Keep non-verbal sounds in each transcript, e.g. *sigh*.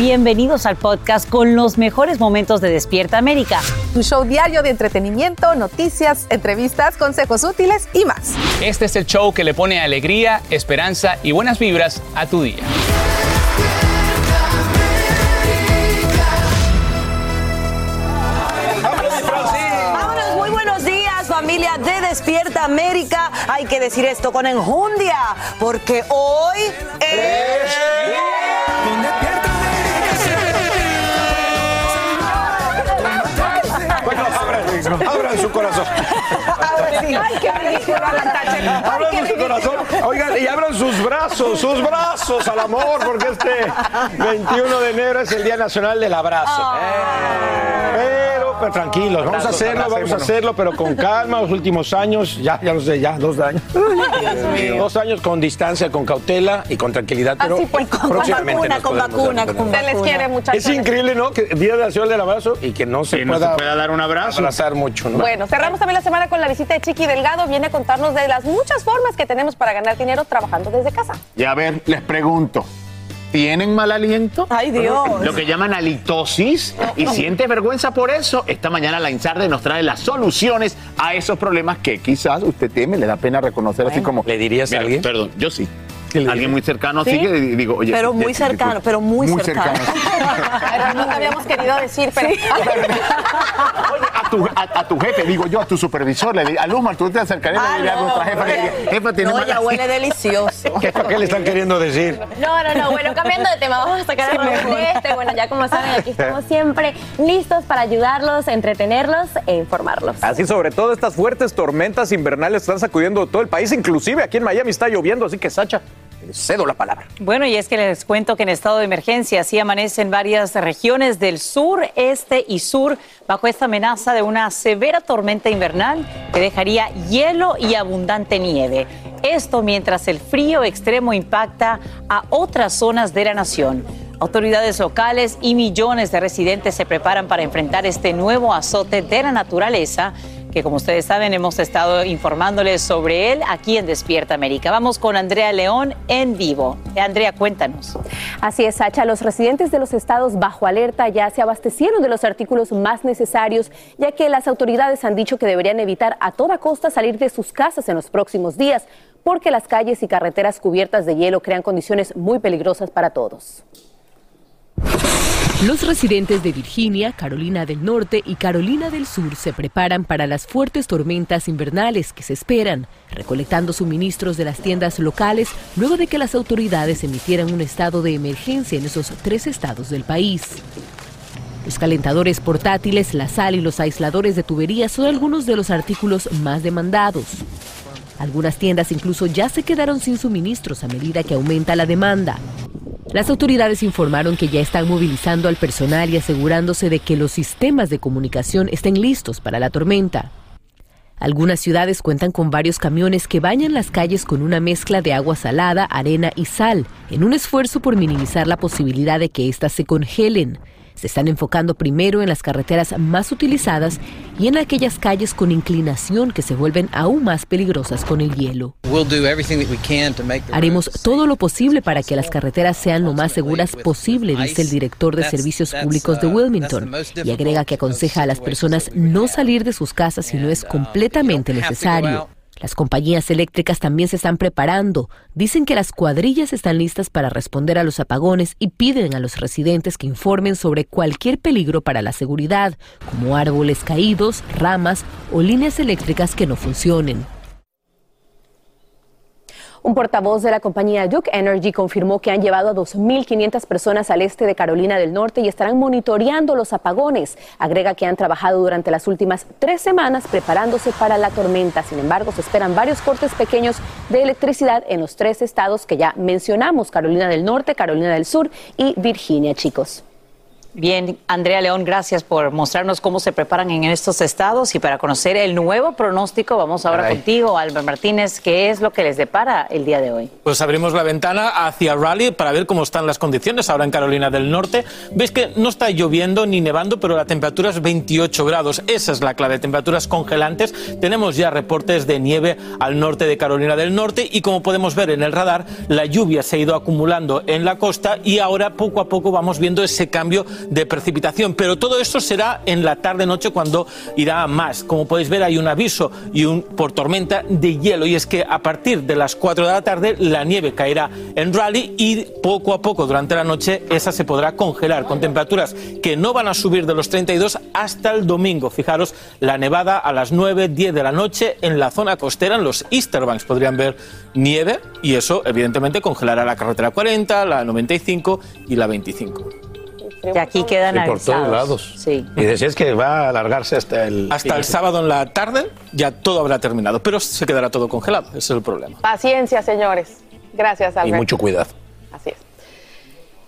Bienvenidos al podcast con los mejores momentos de Despierta América. Tu show diario de entretenimiento, noticias, entrevistas, consejos útiles y más. Este es el show que le pone alegría, esperanza y buenas vibras a tu día. Vámonos, muy buenos días, familia de Despierta América. Hay que decir esto con enjundia, porque hoy es. Abran, abran su corazón. Ahora sí. Ay, qué ridículo, Alan Thatcher. Ay, Abran su corazón. Oigan, y abran sus brazos, sus brazos al amor, porque este 21 de enero es el Día Nacional del Abrazo. Pero, pero tranquilos, vamos a hacerlo, vamos a hacerlo, pero con calma. Los últimos años, ya, ya lo sé, ya, dos años. *laughs* Dos años con distancia, con cautela y con tranquilidad, pero Así pues, con próximamente vacuna, con vacuna, con Se les quiere, muchachos. Es increíble, ¿no? Que Día Nacional del Abrazo y que no se, Que no se pueda dar un abrazo. abrazar mucho, ¿no? Bueno, cerramos también la semana con la visita de Chiqui Delgado. Viene a contarnos de las muchas formas que tenemos para ganar dinero trabajando desde casa. Y a ver, les pregunto. ¿Tienen mal aliento? Ay, Dios. Lo que llaman halitosis. ¿Y sientes vergüenza por eso? Esta mañana la Insarde nos trae las soluciones a esos problemas que quizás usted teme, le da pena reconocer así como... ¿Le dirías a alguien? Perdón, yo sí. ¿Qué le Alguien muy cercano, ¿Sí? así que digo, oye... Pero muy cercano, *laughs* pero muy cercano. Pero no te habíamos querido decir, pero. *laughs* Oye, tu, a, a tu jefe, digo yo, a tu supervisor, le digo, a Luzmar, tú te acercarías Ah, y le dirías a nuestra jefa, le dirías, jefa, tiene No, mal ya huele delicioso. ¿Qué, ¿Qué le están queriendo decir? No, no, no. Bueno, cambiando de tema, vamos a sacar a de este. Bueno, ya como saben, aquí estamos siempre listos para ayudarlos, entretenerlos e informarlos. Así sobre todo estas fuertes tormentas invernales están sacudiendo todo el país, inclusive aquí en Miami está lloviendo, así que Sacha, cedo la palabra. Bueno, y es que les cuento que en estado de emergencia sí amanecen varias regiones del sur, este y sur bajo esta amenaza de una severa tormenta invernal que dejaría hielo y abundante nieve. Esto mientras el frío extremo impacta a otras zonas de la nación. Autoridades locales y millones de residentes se preparan para enfrentar este nuevo azote de la naturaleza que como ustedes saben hemos estado informándoles sobre él aquí en Despierta América. Vamos con Andrea León en vivo. Andrea, cuéntanos. Así es, Sacha. Los residentes de los estados bajo alerta ya se abastecieron de los artículos más necesarios, ya que las autoridades han dicho que deberían evitar a toda costa salir de sus casas en los próximos días, porque las calles y carreteras cubiertas de hielo crean condiciones muy peligrosas para todos. Los residentes de Virginia, Carolina del Norte y Carolina del Sur se preparan para las fuertes tormentas invernales que se esperan, recolectando suministros de las tiendas locales luego de que las autoridades emitieran un estado de emergencia en esos tres estados del país. Los calentadores portátiles, la sal y los aisladores de tuberías son algunos de los artículos más demandados. Algunas tiendas incluso ya se quedaron sin suministros a medida que aumenta la demanda. Las autoridades informaron que ya están movilizando al personal y asegurándose de que los sistemas de comunicación estén listos para la tormenta. Algunas ciudades cuentan con varios camiones que bañan las calles con una mezcla de agua salada, arena y sal, en un esfuerzo por minimizar la posibilidad de que éstas se congelen. Se están enfocando primero en las carreteras más utilizadas y en aquellas calles con inclinación que se vuelven aún más peligrosas con el hielo. Haremos todo lo posible para que las carreteras sean lo más seguras posible, dice el director de Servicios Públicos de Wilmington, y agrega que aconseja a las personas no salir de sus casas si no es completamente necesario. Las compañías eléctricas también se están preparando. Dicen que las cuadrillas están listas para responder a los apagones y piden a los residentes que informen sobre cualquier peligro para la seguridad, como árboles caídos, ramas o líneas eléctricas que no funcionen. Un portavoz de la compañía Duke Energy confirmó que han llevado a 2.500 personas al este de Carolina del Norte y estarán monitoreando los apagones. Agrega que han trabajado durante las últimas tres semanas preparándose para la tormenta. Sin embargo, se esperan varios cortes pequeños de electricidad en los tres estados que ya mencionamos, Carolina del Norte, Carolina del Sur y Virginia, chicos. Bien, Andrea León, gracias por mostrarnos cómo se preparan en estos estados y para conocer el nuevo pronóstico, vamos ahora contigo, Albert Martínez, ¿qué es lo que les depara el día de hoy? Pues abrimos la ventana hacia Raleigh para ver cómo están las condiciones ahora en Carolina del Norte. Veis que no está lloviendo ni nevando, pero la temperatura es 28 grados. Esa es la clave, temperaturas congelantes. Tenemos ya reportes de nieve al norte de Carolina del Norte y como podemos ver en el radar, la lluvia se ha ido acumulando en la costa y ahora poco a poco vamos viendo ese cambio de precipitación, pero todo esto será en la tarde-noche cuando irá más. Como podéis ver, hay un aviso y un, por tormenta de hielo, y es que a partir de las 4 de la tarde la nieve caerá en Raleigh y poco a poco durante la noche esa se podrá congelar con temperaturas que no van a subir de los 32 hasta el domingo. Fijaros, la nevada a las 9, 10 de la noche en la zona costera, en los Easter Banks, podrían ver nieve y eso evidentemente congelará la carretera 40, la 95 y la 25. De aquí quedan Sí, por todos lados. Sí. Y decías que va a alargarse hasta el... Hasta el sábado en la tarde ya todo habrá terminado, pero se quedará todo congelado, ese es el problema. Paciencia, señores. Gracias, Y Albert. mucho cuidado. Así es.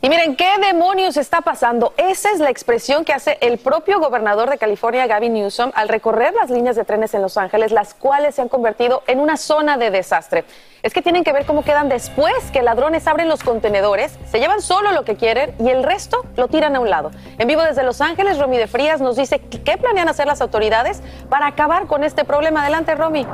Y miren, ¿qué demonios está pasando? Esa es la expresión que hace el propio gobernador de California, Gavin Newsom, al recorrer las líneas de trenes en Los Ángeles, las cuales se han convertido en una zona de desastre. Es que tienen que ver cómo quedan después que ladrones abren los contenedores, se llevan solo lo que quieren y el resto lo tiran a un lado. En vivo desde Los Ángeles, Romy de Frías nos dice qué planean hacer las autoridades para acabar con este problema. Adelante, Romy.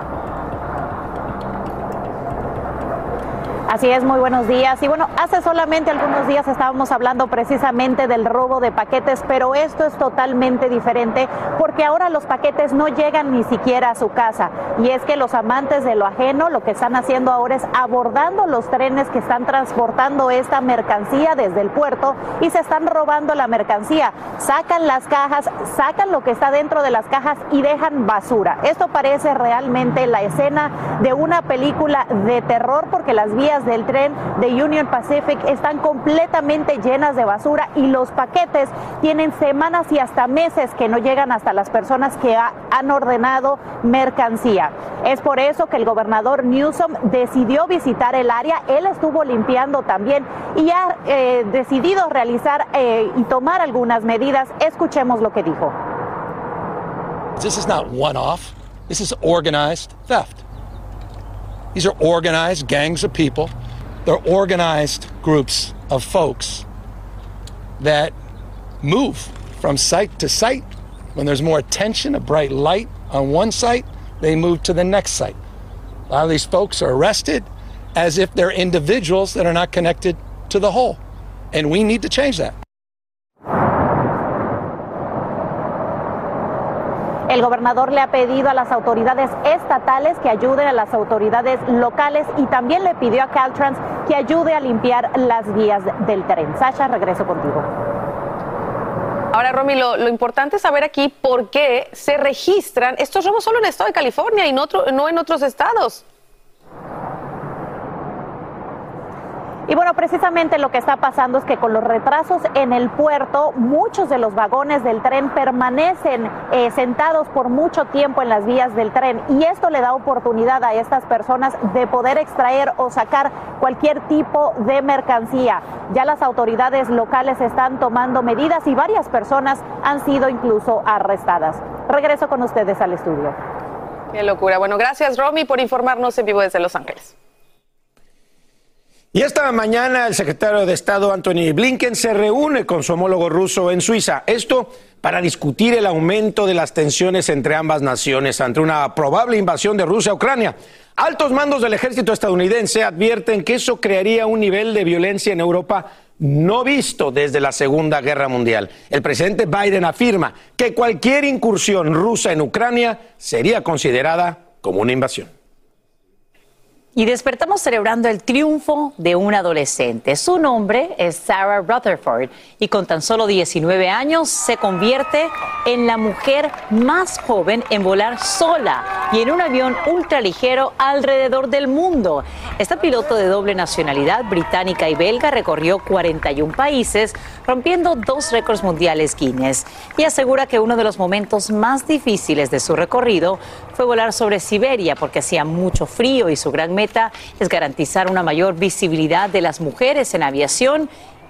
Así es, muy buenos días. Y bueno, hace solamente algunos días estábamos hablando precisamente del robo de paquetes, pero esto es totalmente diferente porque ahora los paquetes no llegan ni siquiera a su casa. Y es que los amantes de lo ajeno lo que están haciendo ahora es abordando los trenes que están transportando esta mercancía desde el puerto y se están robando la mercancía. Sacan las cajas, sacan lo que está dentro de las cajas y dejan basura. Esto parece realmente la escena de una película de terror porque las del tren de Union Pacific están completamente llenas de basura y los paquetes tienen semanas y hasta meses que no llegan hasta las personas que ha- han ordenado mercancía. Es por eso que el gobernador Newsom decidió visitar el área. Él estuvo limpiando también y ha eh, decidido realizar eh, y tomar algunas medidas. Escuchemos lo que dijo. This is not one off. This is organized theft. These are organized gangs of people. They're organized groups of folks that move from site to site. When there's more attention, a bright light on one site, they move to the next site. A lot of these folks are arrested as if they're individuals that are not connected to the whole. And we need to change that. El gobernador le ha pedido a las autoridades estatales que ayuden a las autoridades locales y también le pidió a Caltrans que ayude a limpiar las vías del tren. Sasha, regreso contigo. Ahora, Romy, lo, importante es saber aquí por qué se registran estos robos solo en el estado de California y no en otros estados. Y bueno, precisamente lo que está pasando es que con los retrasos en el puerto, muchos de los vagones del tren permanecen eh, sentados por mucho tiempo en las vías del tren y esto le da oportunidad a estas personas de poder extraer o sacar cualquier tipo de mercancía. Ya las autoridades locales están tomando medidas y varias personas han sido incluso arrestadas. Regreso con ustedes al estudio. Qué locura. Bueno, gracias, Romy, por informarnos en vivo desde Los Ángeles. Y esta mañana el secretario de Estado Anthony Blinken se reúne con su homólogo ruso en Suiza. Esto para discutir el aumento de las tensiones entre ambas naciones ante una probable invasión de Rusia a Ucrania. Altos mandos del ejército estadounidense advierten que eso crearía un nivel de violencia en Europa no visto desde la Segunda Guerra Mundial. El presidente Biden afirma que cualquier incursión rusa en Ucrania sería considerada como una invasión. Y despertamos celebrando el triunfo de un adolescente. Su nombre es Sarah Rutherford y con tan solo 19 años se convierte en la mujer más joven en volar sola y en un avión ultraligero alrededor del mundo. Esta piloto de doble nacionalidad británica y belga recorrió 41 países, rompiendo dos récords mundiales Guinness y asegura que uno de los momentos más difíciles de su recorrido fue volar sobre Siberia porque hacía mucho frío y su gran meta es garantizar una mayor visibilidad de las mujeres en aviación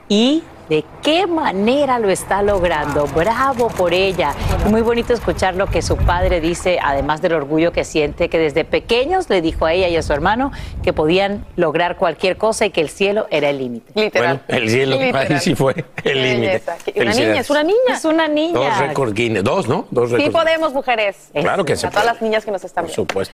y de qué manera lo está logrando. Bravo por ella. muy bonito escuchar lo que su padre dice, además del orgullo que siente, que desde pequeños le dijo a ella y a su hermano que podían lograr cualquier cosa y que el cielo era el límite. Literal. el cielo, ahí sí fue el límite. Una niña, es una niña. Es una niña. Dos récords Guinness, dos, ¿no? Dos Sí podemos, mujeres. Claro que sí. A todas las niñas que nos están viendo. Por supuesto.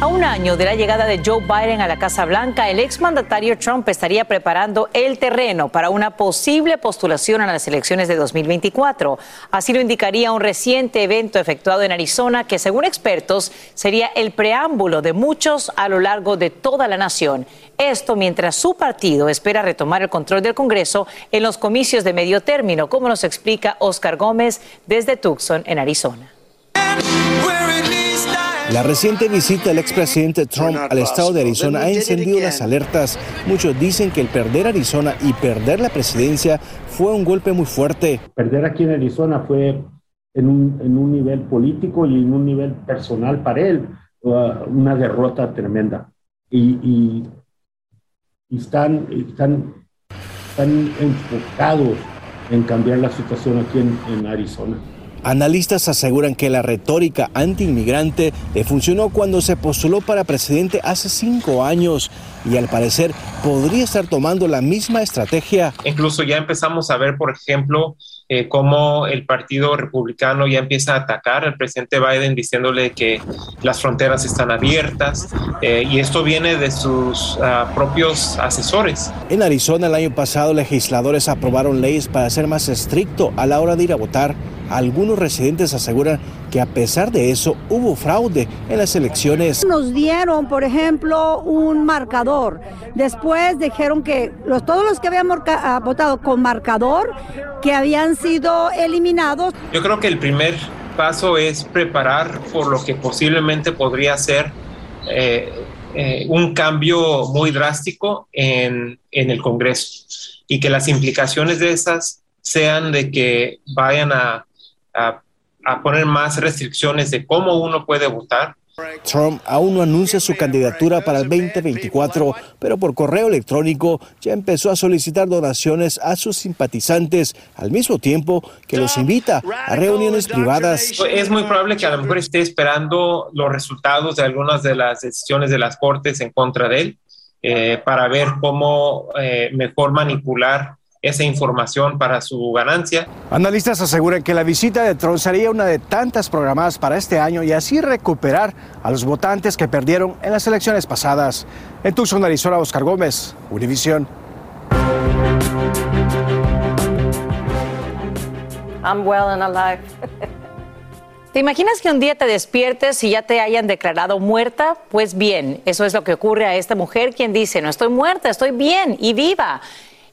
A un año de la llegada de Joe Biden a la Casa Blanca, el exmandatario Trump estaría preparando el terreno para una posible postulación a las elecciones de 2024. Así lo indicaría un reciente evento efectuado en Arizona que, según expertos, sería el preámbulo de muchos a lo largo de toda la nación. Esto mientras su partido espera retomar el control del Congreso en los comicios de medio término, como nos explica Oscar Gómez desde Tucson, en Arizona. La reciente visita del expresidente Trump al estado de Arizona ha encendido las alertas. Muchos dicen que el perder Arizona y perder la presidencia fue un golpe muy fuerte. Perder aquí en Arizona fue en un, en un nivel político y en un nivel personal para él uh, una derrota tremenda. Y, y, y están, están, están enfocados en cambiar la situación aquí en, en Arizona. Analistas aseguran que la retórica antiinmigrante le funcionó cuando se postuló para presidente hace cinco años y al parecer podría estar tomando la misma estrategia. Incluso ya empezamos a ver, por ejemplo, eh, cómo el Partido Republicano ya empieza a atacar al presidente Biden diciéndole que las fronteras están abiertas eh, y esto viene de sus uh, propios asesores. En Arizona el año pasado legisladores aprobaron leyes para ser más estricto a la hora de ir a votar. Algunos residentes aseguran que a pesar de eso hubo fraude en las elecciones. Nos dieron, por ejemplo, un marcador. Después dijeron que los, todos los que habían votado con marcador, que habían sido eliminados. Yo creo que el primer paso es preparar por lo que posiblemente podría ser eh, eh, un cambio muy drástico en, en el Congreso y que las implicaciones de esas sean de que vayan a a, a, poner más restricciones de cómo uno puede votar. Trump aún no anuncia su candidatura para el 2024, pero por correo electrónico ya empezó a solicitar donaciones a sus simpatizantes, al mismo tiempo que los invita a reuniones privadas. Es muy probable que a lo mejor esté esperando los resultados de algunas de las decisiones de las cortes en contra de él, eh, para ver cómo eh, mejor manipular esa información para su ganancia. Analistas aseguran que la visita de Trump sería una de tantas programadas para este año y así recuperar a los votantes que perdieron en las elecciones pasadas. En Tucson, Arizona, Oscar Gómez, Univisión. I'm well and alive. *laughs* ¿Te imaginas que un día te despiertes y ya te hayan declarado muerta? Pues bien, eso es lo que ocurre a esta mujer quien dice, no estoy muerta, estoy bien y viva.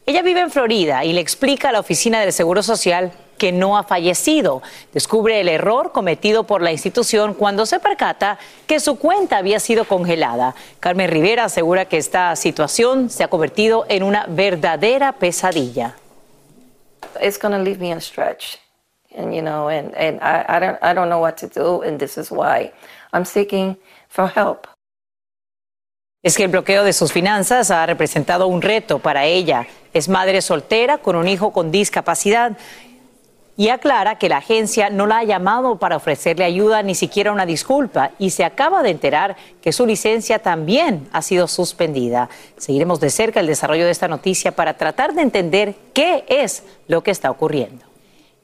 Ella vive en Florida y le explica a la oficina del Seguro Social que no ha fallecido. Descubre el error cometido por la institución cuando se percata que su cuenta había sido congelada. Carmen Rivera asegura que esta situación se ha convertido en una verdadera pesadilla. It's going to leave me in. And, you know, and I, I, don't, I don't know what to do, and this is why I'm seeking for help. Es que el bloqueo de sus finanzas ha representado un reto para ella. Es madre soltera con un hijo con discapacidad y aclara que la agencia no la ha llamado para ofrecerle ayuda ni siquiera una disculpa y se acaba de enterar que su licencia también ha sido suspendida. Seguiremos de cerca el desarrollo de esta noticia para tratar de entender qué es lo que está ocurriendo.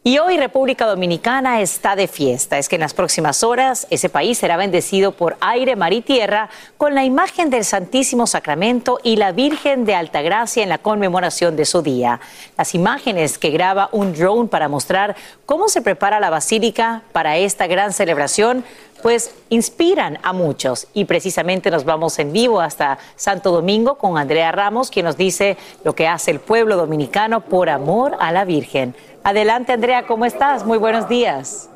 Y hoy República Dominicana está de fiesta. Es que en las próximas horas ese país será bendecido por aire, mar y tierra con la imagen del Santísimo Sacramento y la Virgen de Altagracia en la conmemoración de su día. Las imágenes que graba un drone para mostrar cómo se prepara la basílica para esta gran celebración pues inspiran a muchos y precisamente nos vamos en vivo hasta Santo Domingo con Andrea Ramos, quien nos dice lo que hace el pueblo dominicano por amor a la Virgen. Adelante, Andrea, ¿cómo estás? Muy buenos días.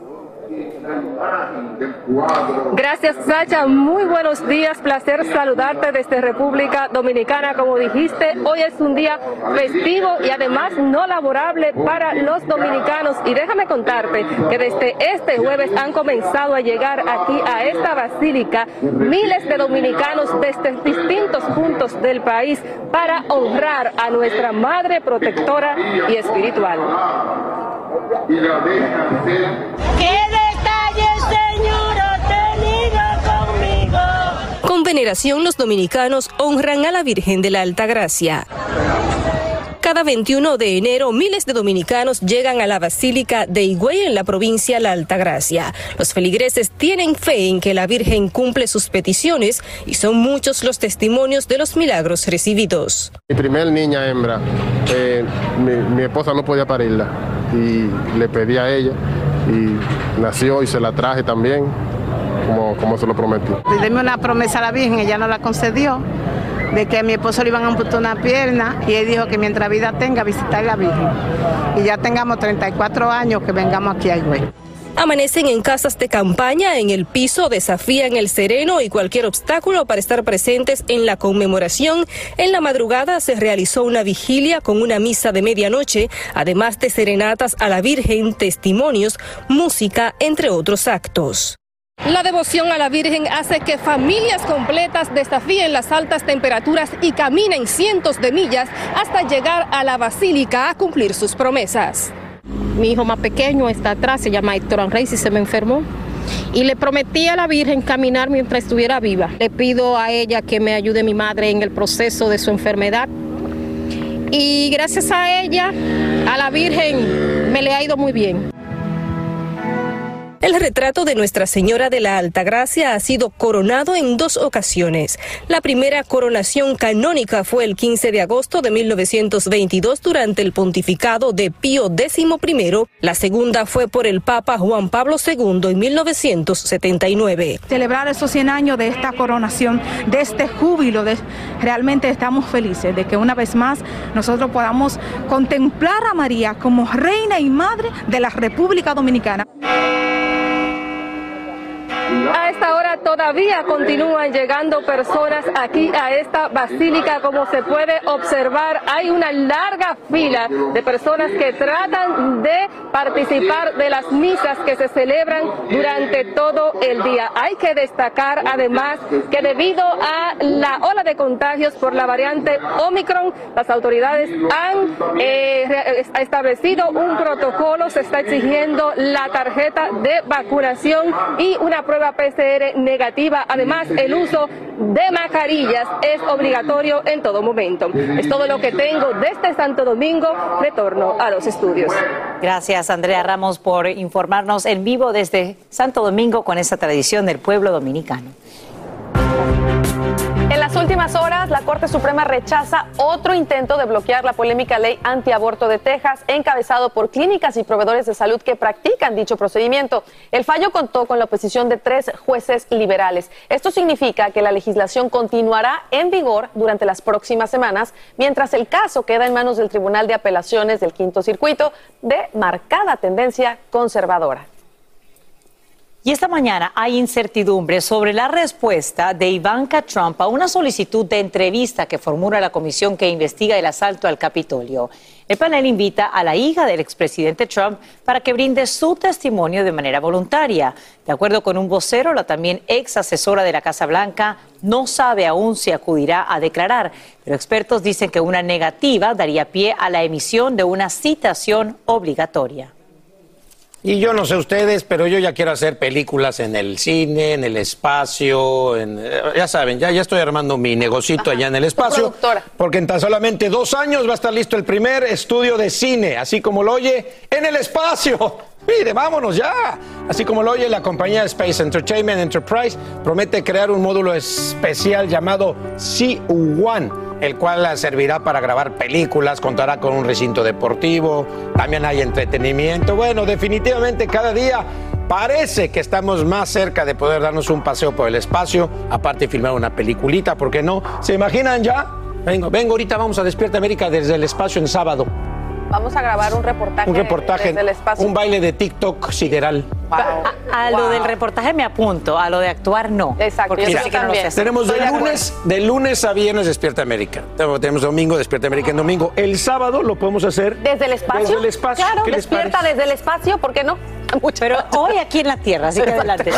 Gracias, Sacha. Muy buenos días. Placer saludarte desde República Dominicana. Como dijiste, hoy es un día festivo y además no laborable para los dominicanos. Y déjame contarte que desde este jueves han comenzado a llegar aquí a esta basílica miles de dominicanos desde distintos puntos del país para honrar a nuestra Madre protectora y espiritual. ¿Qué detalle, Con veneración los dominicanos honran a la Virgen de la Alta Gracia. Cada 21 de enero, miles de dominicanos llegan a la Basílica de Higüey en la provincia La Altagracia. Los feligreses tienen fe en que la Virgen cumple sus peticiones y son muchos los testimonios de los milagros recibidos. Mi primer niña hembra, eh, mi esposa no podía parirla y le pedí a ella y nació y se la traje también, como, como se lo prometí. Deme una promesa a la Virgen, ella no la concedió, de que a mi esposo le iban a amputar una pierna y él dijo que mientras vida tenga, visitar a la Virgen. Y ya tengamos 34 años que vengamos aquí a Higüey. Amanecen en casas de campaña, en el piso, desafían el sereno y cualquier obstáculo para estar presentes en la conmemoración. En la madrugada se realizó una vigilia con una misa de medianoche, además de serenatas a la Virgen, testimonios, música, entre otros actos. La devoción a la Virgen hace que familias completas desafíen las altas temperaturas y caminen cientos de millas hasta llegar a la basílica a cumplir sus promesas. Mi hijo más pequeño está atrás, se llama Héctor Reyes y se me enfermó. Y le prometí a la Virgen caminar mientras estuviera viva. Le pido a ella que me ayude mi madre en el proceso de su enfermedad. Y gracias a ella, a la Virgen, me le ha ido muy bien. El retrato de Nuestra Señora de la Altagracia ha sido coronado en dos ocasiones. La primera coronación canónica fue el 15 de agosto de 1922 durante el pontificado de Pío XI. La segunda fue por el Papa Juan Pablo II en 1979. Celebrar esos 100 años de esta coronación, de este júbilo, realmente estamos felices de que una vez más nosotros podamos contemplar a María como reina y madre de la República Dominicana. A esta todavía continúan llegando personas aquí a esta basílica. Como se puede observar, hay una larga fila de personas que tratan de participar de las misas que se celebran durante todo el día. Hay que destacar además que debido a la ola de contagios por la variante Omicron, las autoridades han eh, establecido un protocolo, se está exigiendo la tarjeta de vacunación y una prueba PCR negativa Además, el uso de mascarillas es obligatorio en todo momento. Es todo lo que tengo desde Santo Domingo. Retorno a los estudios. Gracias, Andrea Ramos, por informarnos en vivo desde Santo Domingo con esa tradición del pueblo dominicano. Últimas horas, la Corte Suprema rechaza otro intento de bloquear la polémica ley antiaborto de Texas, encabezado por clínicas y proveedores de salud que practican dicho procedimiento. El fallo contó con la oposición de tres jueces liberales. Esto significa que la legislación continuará en vigor durante las próximas semanas, mientras el caso queda en manos del Tribunal de Apelaciones del Quinto Circuito, de marcada tendencia conservadora. Y esta mañana hay incertidumbre sobre la respuesta de Ivanka Trump a una solicitud de entrevista que formula la comisión que investiga el asalto al Capitolio. El panel invita a la hija del expresidente Trump para que brinde su testimonio de manera voluntaria. De acuerdo con un vocero, la también ex asesora de la Casa Blanca no sabe aún si acudirá a declarar, pero expertos dicen que una negativa daría pie a la emisión de una citación obligatoria. Y yo no sé ustedes, pero yo ya quiero hacer películas en el cine, en el espacio, en, eh, ya saben, ya, ya estoy armando mi negocito allá en el espacio. Porque en tan solamente dos años va a estar listo el primer estudio de cine, así como lo oye, en el espacio. *laughs* Mire, vámonos ya. Así como lo oye, la compañía Space Entertainment Enterprise promete crear un módulo especial llamado C1 el cual servirá para grabar películas, contará con un recinto deportivo, también hay entretenimiento. Bueno, definitivamente cada día parece que estamos más cerca de poder darnos un paseo por el espacio, aparte de filmar una peliculita, ¿por qué no? ¿Se imaginan ya? Vengo, vengo ahorita, vamos a Despierta América desde el espacio en sábado. Vamos a grabar un reportaje, Un reportaje, desde el espacio. un baile de TikTok sideral. A, a lo del reportaje me apunto, a lo de actuar no. Exacto, porque sé que no lo sé. Tenemos de lunes, de lunes a viernes Despierta América. Tenemos domingo Despierta América en domingo. El sábado lo podemos hacer Desde el espacio. Desde el espacio. Claro, ¿Qué les despierta desde el espacio, ¿por qué no? *laughs* Pero hoy aquí en la Tierra, así que adelante.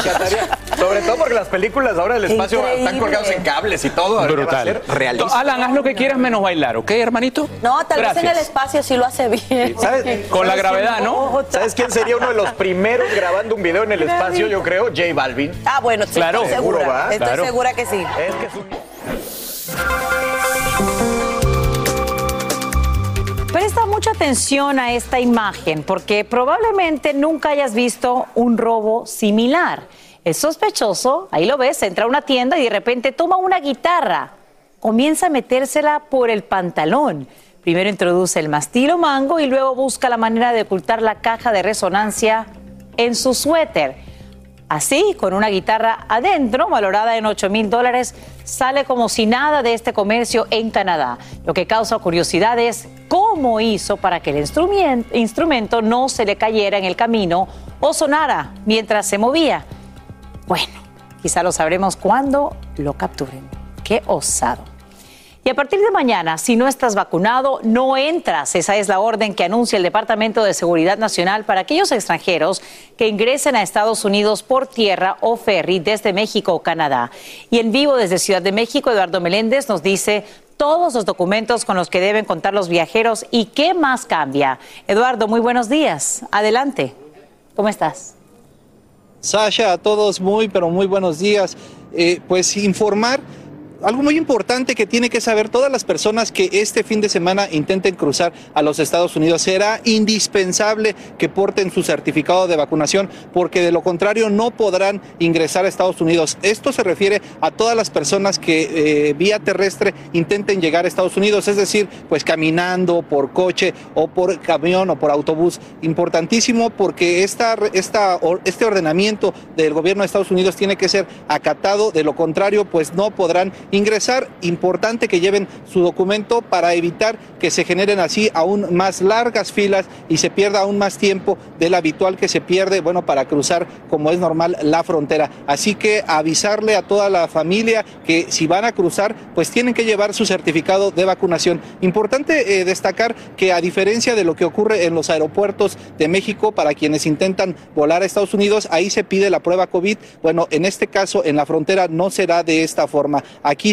Sobre todo porque las películas ahora del espacio están colgadas en cables y todo. Brutal. Realista. Alan, haz lo que quieras menos bailar, ¿ok, hermanito? No, tal vez en el Gracias. espacio sí lo hace bien. ¿Sabes? Con la ¿Sabes gravedad, ¿no? ¿Sabes quién sería uno de los primeros grabando un video en el espacio? Yo creo, J Balvin. Ah, bueno, sí, Claro. estoy segura. Seguro, ¿va? Estoy Claro. segura que sí. Es que es Presta mucha atención a esta imagen porque probablemente nunca hayas visto un robo similar. El sospechoso, ahí lo ves, entra a una tienda y de repente toma una guitarra. Comienza a metérsela por el pantalón. Primero introduce el mastilo mango y luego busca la manera de ocultar la caja de resonancia en su suéter. Así, con una guitarra adentro, valorada en 8 mil dólares, sale como si nada de este comercio en Canadá. Lo que causa curiosidad es cómo hizo para que el instrumen- instrumento no se le cayera en el camino o sonara mientras se movía. Bueno, quizá lo sabremos cuando lo capturen. Qué osado. Y a partir de mañana, si no estás vacunado, no entras. Esa es la orden que anuncia el Departamento de Seguridad Nacional para aquellos extranjeros que ingresen a Estados Unidos por tierra o ferry desde México o Canadá. Y en vivo desde Ciudad de México, Eduardo Meléndez nos dice todos los documentos con los que deben contar los viajeros y qué más cambia. Eduardo, muy buenos días. Adelante. ¿Cómo estás? Sasha, a todos muy, pero muy buenos días. Eh, pues informar algo muy importante que tiene que saber todas las personas que este fin de semana intenten cruzar a los Estados Unidos. Será indispensable que porten su certificado de vacunación porque de lo contrario no podrán ingresar a Estados Unidos. Esto se refiere a todas las personas que eh, vía terrestre intenten llegar a Estados Unidos, es decir, pues caminando, por coche o por camión o por autobús. Importantísimo porque esta, esta, este ordenamiento del gobierno de Estados Unidos tiene que ser acatado, de lo contrario pues no podrán ingresar. Importante que lleven su documento para evitar que se generen así aún más largas filas y se pierda aún más tiempo del habitual que se pierde, bueno, para cruzar como es normal la frontera. Así que avisarle a toda la familia que si van a cruzar, pues tienen que llevar su certificado de vacunación. Importante eh, destacar que a diferencia de lo que ocurre en los aeropuertos de México para quienes intentan volar a Estados Unidos, ahí se pide la prueba COVID. Bueno, en este caso en la frontera no será de esta forma.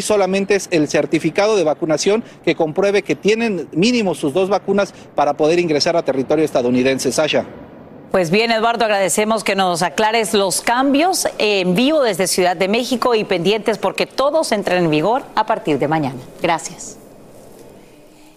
Solamente es el certificado de vacunación que compruebe que tienen mínimo sus dos vacunas para poder ingresar a territorio estadounidense. Sasha. Pues bien, Eduardo, agradecemos que nos aclares los cambios en vivo desde Ciudad de México y pendientes porque todos entran en vigor a partir de mañana. Gracias.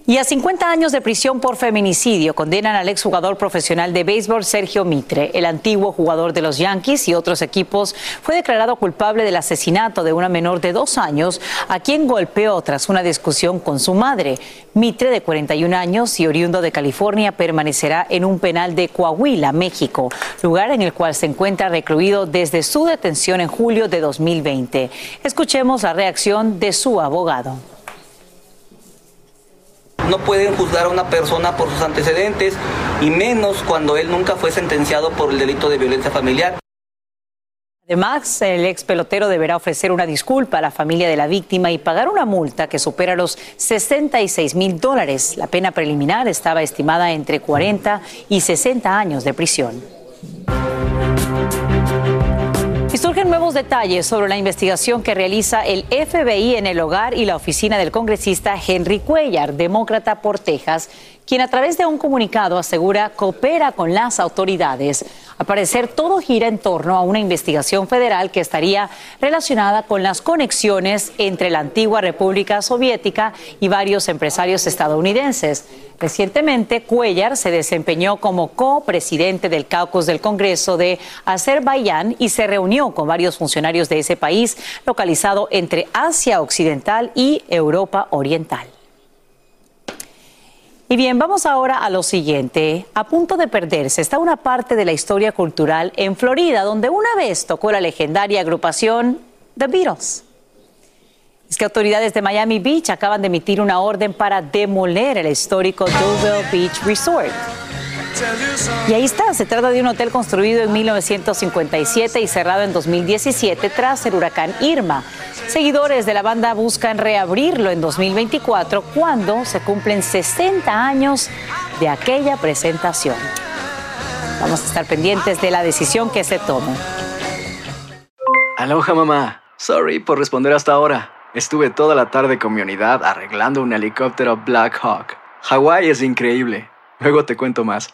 Y a 50 años de prisión por feminicidio condenan al exjugador profesional de béisbol Sergio Mitre. El antiguo jugador de los Yankees y otros equipos fue declarado culpable del asesinato de una menor de dos años a quien golpeó tras una discusión con su madre. Mitre, de 41 años y oriundo de California, permanecerá en un penal de Coahuila, México, lugar en el cual se encuentra recluido desde su detención en julio de 2020. Escuchemos la reacción de su abogado. No pueden juzgar a una persona por sus antecedentes y menos cuando él nunca fue sentenciado por el delito de violencia familiar. Además, el ex pelotero deberá ofrecer una disculpa a la familia de la víctima y pagar una multa que supera los 66 mil dólares. La pena preliminar estaba estimada entre 40 y 60 años de prisión. Y surgen nuevos detalles sobre la investigación que realiza el FBI en el hogar y la oficina del congresista Henry Cuellar, demócrata por Texas, quien a través de un comunicado asegura coopera con las autoridades. Al parecer, todo gira en torno a una investigación federal que estaría relacionada con las conexiones entre la antigua República Soviética y varios empresarios estadounidenses. Recientemente, Cuellar se desempeñó como copresidente del caucus del Congreso de Azerbaiyán y se reunió con varios funcionarios de ese país localizado entre Asia Occidental y Europa Oriental. Y bien, vamos ahora a lo siguiente. A punto de perderse está una parte de la historia cultural en Florida, donde una vez tocó la legendaria agrupación The Beatles. Es que autoridades de Miami Beach acaban de emitir una orden para demoler el histórico Duville Beach Resort. Y ahí está, se trata de un hotel construido en 1957 y cerrado en 2017 tras el huracán Irma. Seguidores de la banda buscan reabrirlo en 2024 cuando se cumplen 60 años de aquella presentación. Vamos a estar pendientes de la decisión que se tome. Aloha mamá, sorry por responder hasta ahora. Estuve toda la tarde con mi unidad arreglando un helicóptero Black Hawk. Hawái es increíble. Luego te cuento más.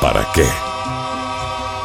¿para qué?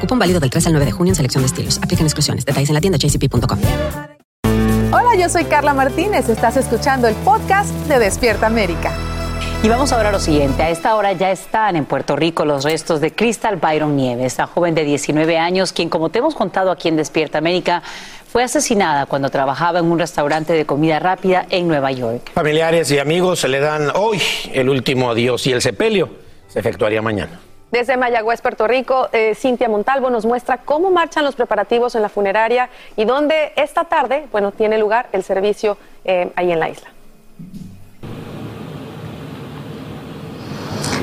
Cupón válido del 3 al 9 de junio en selección de estilos. Aplican exclusiones. Detalles en la tienda jcp.com. Hola, yo soy Carla Martínez. Estás escuchando el podcast de Despierta América. Y vamos ahora a lo siguiente. A esta hora ya están en Puerto Rico los restos de Crystal Byron Nieves, la joven de 19 años, quien, como te hemos contado aquí en Despierta América, fue asesinada cuando trabajaba en un restaurante de comida rápida en Nueva York. Familiares y amigos se le dan hoy el último adiós y el sepelio se efectuaría mañana. Desde Mayagüez, Puerto Rico, eh, Cintia Montalvo nos muestra cómo marchan los preparativos en la funeraria y dónde esta tarde, bueno, tiene lugar el servicio eh, ahí en la isla.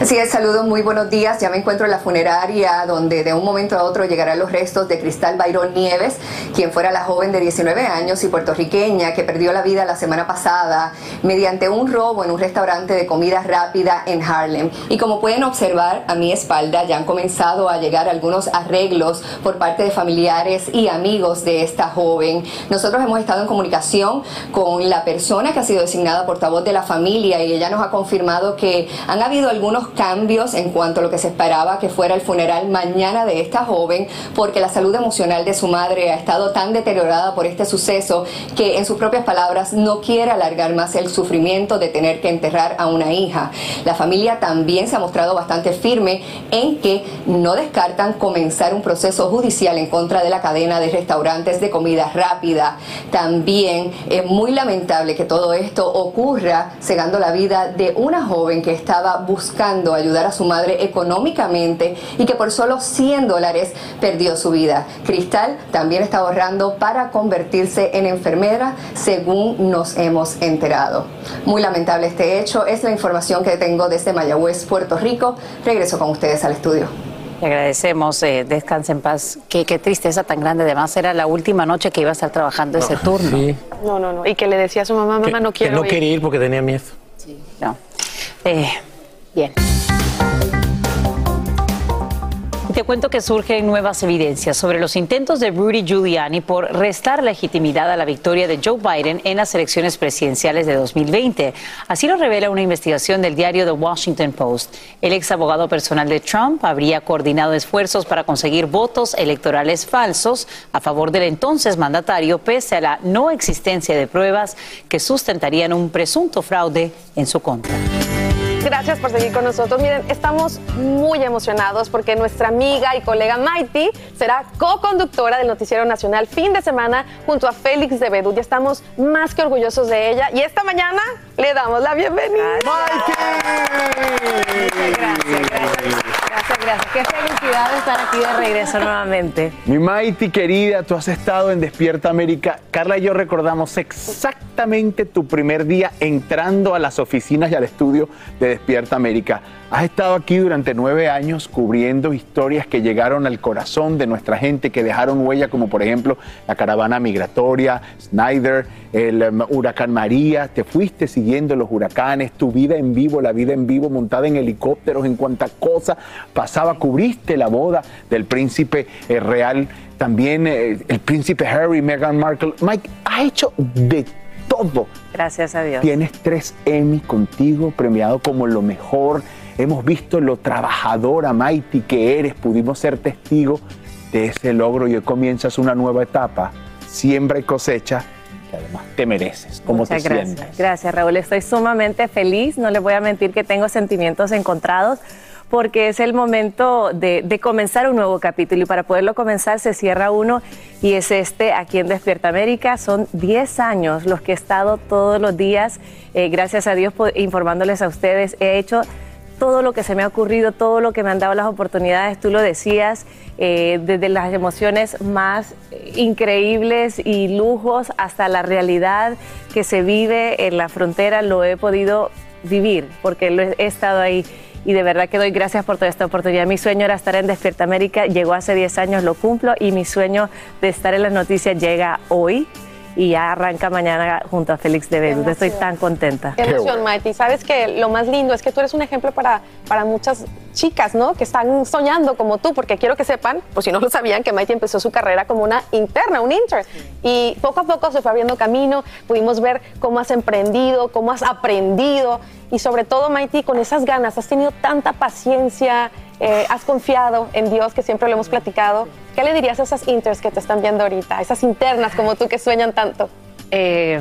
Así es, saludos, muy buenos días. Ya me encuentro en la funeraria donde de un momento a otro llegarán los restos de Cristal Byron Nieves, quien fuera la joven de 19 años y puertorriqueña que perdió la vida la semana pasada mediante un robo en un restaurante de comida rápida en Harlem. Y como pueden observar a mi espalda ya han comenzado a llegar algunos arreglos por parte de familiares y amigos de esta joven. Nosotros hemos estado en comunicación con la persona que ha sido designada portavoz de la familia y ella nos ha confirmado que han habido algunos cambios en cuanto a lo que se esperaba que fuera el funeral mañana de esta joven, porque la salud emocional de su madre ha estado tan deteriorada por este suceso que en sus propias palabras no quiere alargar más el sufrimiento de tener que enterrar a una hija. La familia también se ha mostrado bastante firme en que no descartan comenzar un proceso judicial en contra de la cadena de restaurantes de comida rápida. También es muy lamentable que todo esto ocurra cegando la vida de una joven que estaba buscando ayudar a su madre económicamente y que por solo 100 dólares perdió su vida. Cristal también está ahorrando para convertirse en enfermera, según nos hemos enterado. Muy lamentable este hecho, es la información que tengo desde Mayagüez, Puerto Rico. Regreso con ustedes al estudio. Le agradecemos, eh, descanse en paz. Qué, qué tristeza tan grande. Además, era la última noche que iba a estar trabajando ese turno. Sí. No, no, no. Y que le decía a su mamá, mamá, no Que quiero no ir. quería ir porque tenía miedo. No. Eh, bien. Te cuento que surgen nuevas evidencias sobre los intentos de Rudy Giuliani por restar legitimidad a la victoria de Joe Biden en las elecciones presidenciales de 2020. Así lo revela una investigación del diario The Washington Post. El ex abogado personal de Trump habría coordinado esfuerzos para conseguir votos electorales falsos a favor del entonces mandatario, pese a la no existencia de pruebas que sustentarían un presunto fraude en su contra. Gracias por seguir con nosotros. Miren, estamos muy emocionados porque nuestra amiga y colega Maiti será co-conductora del Noticiero Nacional fin de semana junto a Félix de Bedú. Ya estamos más que orgullosos de ella y esta mañana le damos la bienvenida. Gracias, gracias. Qué felicidad estar aquí de regreso nuevamente. Mi Mighty querida, tú has estado en Despierta América. Carla y yo recordamos exactamente tu primer día entrando a las oficinas y al estudio de Despierta América. Has estado aquí durante nueve años cubriendo historias que llegaron al corazón de nuestra gente, que dejaron huella, como por ejemplo la caravana migratoria, Snyder, el um, huracán María. Te fuiste siguiendo los huracanes, tu vida en vivo, la vida en vivo montada en helicópteros, en cuanta cosa pasaba. Cubriste la boda del príncipe eh, real, también eh, el príncipe Harry, Meghan Markle. Mike, ha hecho de todo. Gracias a Dios. Tienes tres Emmy contigo, premiado como lo mejor. Hemos visto lo trabajadora, Mighty que eres. Pudimos ser testigos de ese logro y hoy comienzas una nueva etapa. Siembra y cosecha que además te mereces. ¿Cómo Muchas te gracias. sientes? Gracias, Raúl. Estoy sumamente feliz. No les voy a mentir que tengo sentimientos encontrados porque es el momento de, comenzar un nuevo capítulo y para poderlo comenzar se cierra uno y es este aquí en Despierta América. Son 10 años los que he estado todos los días, eh, gracias a Dios, por- informándoles a ustedes. He hecho todo lo que se me ha ocurrido, todo lo que me han dado las oportunidades, tú lo decías, eh, desde las emociones más increíbles y lujos hasta la realidad que se vive en la frontera, lo he podido vivir porque he estado ahí. Y de verdad que doy gracias por toda esta oportunidad. Mi sueño era estar en Despierta América, llegó hace 10 años, lo cumplo y mi sueño de estar en las noticias llega hoy y ya arranca mañana junto a Félix de Bedú. Estoy tan contenta. Qué emoción, Maiti. Sabes que lo más lindo es que tú eres un ejemplo para, para muchas chicas, ¿no? Que están soñando como tú, porque quiero que sepan, por si no lo sabían, que Maiti empezó su carrera como una interna, un intern. Y poco a poco se fue abriendo camino, pudimos ver cómo has emprendido, cómo has aprendido. Y sobre todo, Maiti, con esas ganas, has tenido tanta paciencia, eh, has confiado en Dios, que siempre lo hemos platicado. ¿Qué le dirías a esas interns que te están viendo ahorita, esas internas como tú que sueñan tanto? Eh,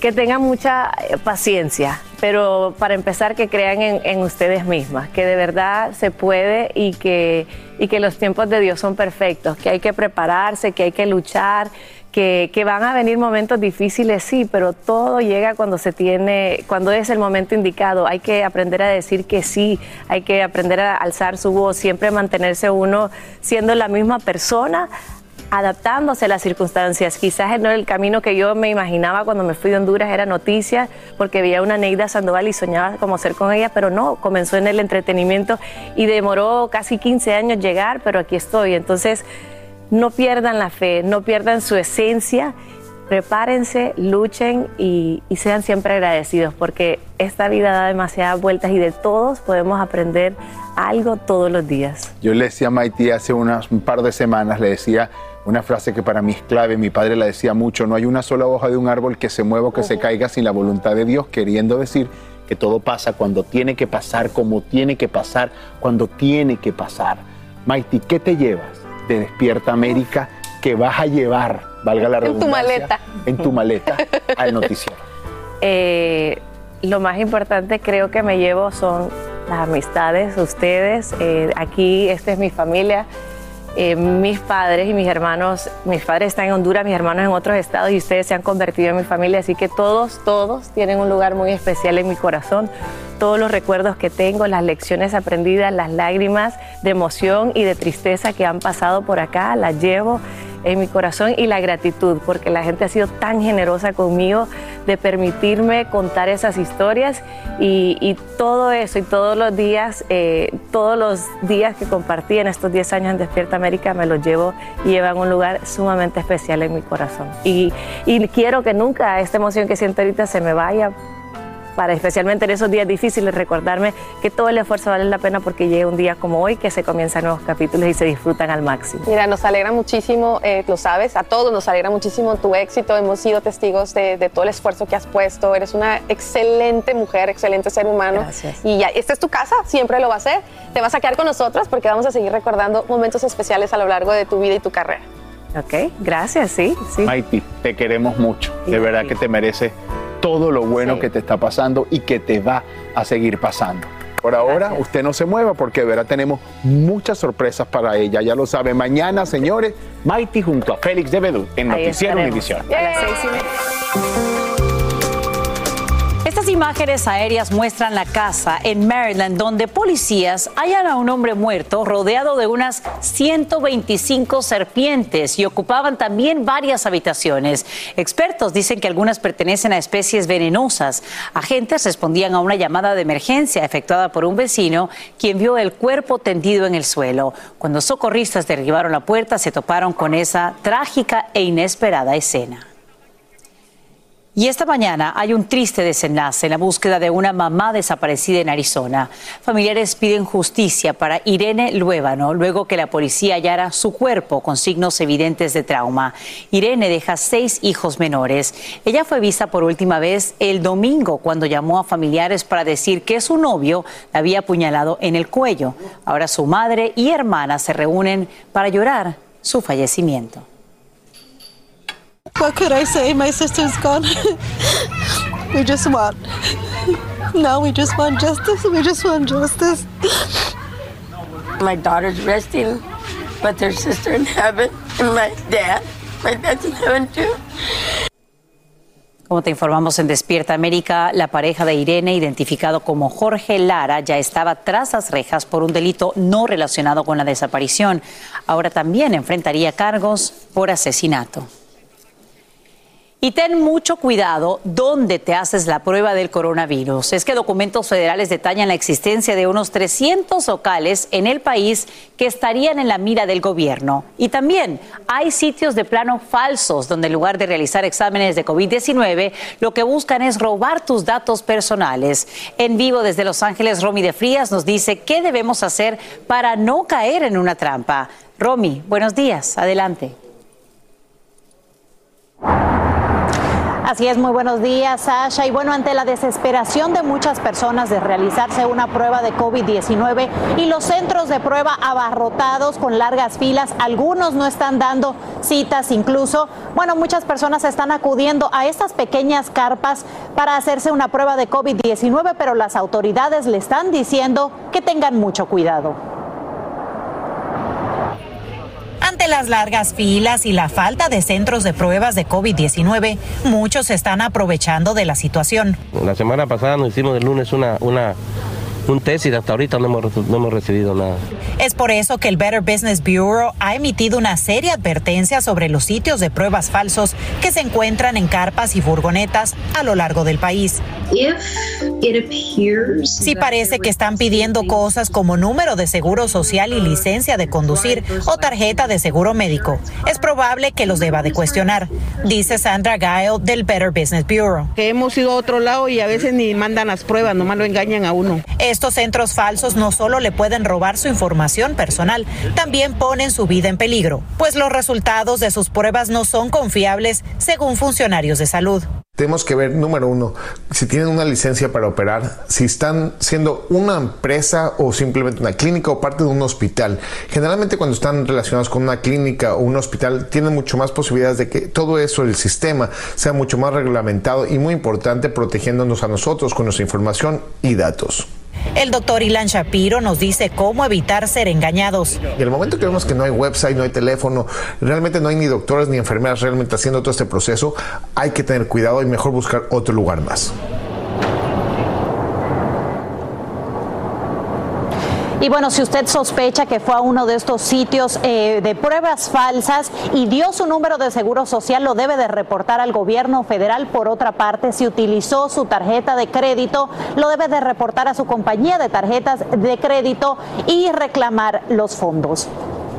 que tengan mucha eh, paciencia, pero para empezar que crean en, en ustedes mismas, que de verdad se puede y que, y que los tiempos de Dios son perfectos, que hay que prepararse, que hay que luchar, que, van a venir momentos difíciles, sí, pero todo llega cuando se tiene, cuando es el momento indicado. Hay que aprender a decir que sí, hay que aprender a alzar su voz, siempre mantenerse uno siendo la misma persona adaptándose a las circunstancias. Quizás no el camino que yo me imaginaba cuando me fui de Honduras era noticia, porque veía una Neida Sandoval y soñaba como ser con ella, pero no, comenzó en el entretenimiento y demoró casi 15 años llegar, pero aquí estoy. Entonces, no pierdan la fe, no pierdan su esencia, prepárense, luchen y, y sean siempre agradecidos, porque esta vida da demasiadas vueltas y de todos podemos aprender algo todos los días. Yo le decía a Maití hace unas, un par de semanas, le decía una frase que para mí es clave, mi padre la decía mucho, no hay una sola hoja de un árbol que se mueva o que se caiga sin la voluntad de Dios, queriendo decir que todo pasa cuando tiene que pasar, como tiene que pasar, cuando tiene que pasar. Maiti, ¿qué te llevas de Despierta América que vas a llevar, valga la En tu redundancia, maleta. en tu maleta al noticiero? *laughs* Eh, lo más importante creo que me llevo son las amistades, ustedes. Eh, aquí, esta es mi familia. Eh, mis padres y mis hermanos, mis padres están en Honduras, mis hermanos en otros estados y ustedes se han convertido en mi familia, así que todos, todos tienen un lugar muy especial en mi corazón. Todos los recuerdos que tengo, las lecciones aprendidas, las lágrimas de emoción y de tristeza que han pasado por acá, las llevo en mi corazón y la gratitud, porque la gente ha sido tan generosa conmigo de permitirme contar esas historias y, y todo eso y todos los días, eh, todos los días que compartí en estos 10 años en Despierta América me los llevo y llevan un lugar sumamente especial en mi corazón. Y, y quiero que nunca esta emoción que siento ahorita se me vaya para especialmente en esos días difíciles recordarme que todo el esfuerzo vale la pena porque llega un día como hoy que se comienzan nuevos capítulos y se disfrutan al máximo. Mira, nos alegra muchísimo, eh, lo sabes, a todos nos alegra muchísimo tu éxito. Hemos sido testigos de, de todo el esfuerzo que has puesto. Eres una excelente mujer, excelente ser humano. Gracias. Y ya, esta es tu casa, siempre lo va a ser. Te vas a quedar con nosotros porque vamos a seguir recordando momentos especiales a lo largo de tu vida y tu carrera. Ok, gracias, sí, sí. Maiti, te queremos mucho. De verdad que te mereces todo lo bueno que te está pasando y que te va a seguir pasando. Por ahora, usted no se mueva porque de verdad tenemos muchas sorpresas para ella. Ya lo sabe, mañana, señores, Maiti junto a Félix de Bedú en Ahí Noticiero. Univisión. Imágenes aéreas muestran la casa en Maryland donde policías hallan a un hombre muerto rodeado de unas 125 serpientes y ocupaban también varias habitaciones. Expertos dicen que algunas pertenecen a especies venenosas. Agentes respondían a una llamada de emergencia efectuada por un vecino quien vio el cuerpo tendido en el suelo. Cuando socorristas derribaron la puerta se toparon con esa trágica e inesperada escena. Y esta mañana hay un triste desenlace en la búsqueda de una mamá desaparecida en Arizona. Familiares piden justicia para Irene Luébano luego que la policía hallara su cuerpo con signos evidentes de trauma. Irene deja seis hijos menores. Ella fue vista por última vez el domingo cuando llamó a familiares para decir que su novio la había apuñalado en el cuello. Ahora su madre y hermana se reúnen para llorar su fallecimiento. What could I say? My sister's gone. *laughs* we just want. Now we just want justice. We just want justice. My daughter's resting with her sister in heaven, and my dad. My dad's in heaven too. Como te informamos en Despierta América, la pareja de Irene, identificado como Jorge Lara, ya estaba tras las rejas por un delito no relacionado con la desaparición. Ahora también enfrentaría cargos por asesinato. Y ten mucho cuidado dónde te haces la prueba del coronavirus. Es que documentos federales detallan la existencia de unos 300 locales en el país que estarían en la mira del gobierno. Y también hay sitios de plano falsos donde en lugar de realizar exámenes de COVID-19, lo que buscan es robar tus datos personales. En vivo desde Los Ángeles, Romy de Frías nos dice qué debemos hacer para no caer en una trampa. Romy, buenos días. Adelante. Así es, muy buenos días, Sasha. Y bueno, ante la desesperación de muchas personas de realizarse una prueba de COVID-19 y los centros de prueba abarrotados con largas filas, algunos no están dando citas incluso. Bueno, muchas personas están acudiendo a estas pequeñas carpas para hacerse una prueba de COVID-19, pero las autoridades le están diciendo que tengan mucho cuidado. Ante las largas filas y la falta de centros de pruebas de COVID-19, muchos están aprovechando de la situación. La semana pasada nos hicimos el lunes una, una, un test y hasta ahorita no hemos, no hemos recibido nada. Es por eso que el Better Business Bureau ha emitido una serie de advertencias sobre los sitios de pruebas falsos que se encuentran en carpas y furgonetas a lo largo del país. Si parece que están pidiendo cosas como número de seguro social y licencia de conducir o tarjeta de seguro médico, es probable que los deba de cuestionar, dice Sandra Guile del Better Business Bureau. Que hemos ido a otro lado y a veces ni mandan las pruebas, nomás lo engañan a uno. Estos centros falsos no solo le pueden robar su información personal, también ponen su vida en peligro, pues los resultados de sus pruebas no son confiables según funcionarios de salud. Tenemos que ver, número uno, si tienen una licencia para operar, si están siendo una empresa o simplemente una clínica o parte de un hospital. Generalmente cuando están relacionados con una clínica o un hospital, tienen mucho más posibilidades de que todo eso, el sistema, sea mucho más reglamentado y muy importante protegiéndonos a nosotros con nuestra información y datos. El doctor Ilan Shapiro nos dice cómo evitar ser engañados. Y el momento que vemos que no hay website, no hay teléfono, realmente no hay ni doctores ni enfermeras realmente haciendo todo este proceso, hay que tener cuidado y mejor buscar otro lugar más. Y bueno, si usted sospecha que fue a uno de estos sitios eh, de pruebas falsas y dio su número de seguro social, lo debe de reportar al gobierno federal. Por otra parte, si utilizó su tarjeta de crédito, lo debe de reportar a su compañía de tarjetas de crédito y reclamar los fondos.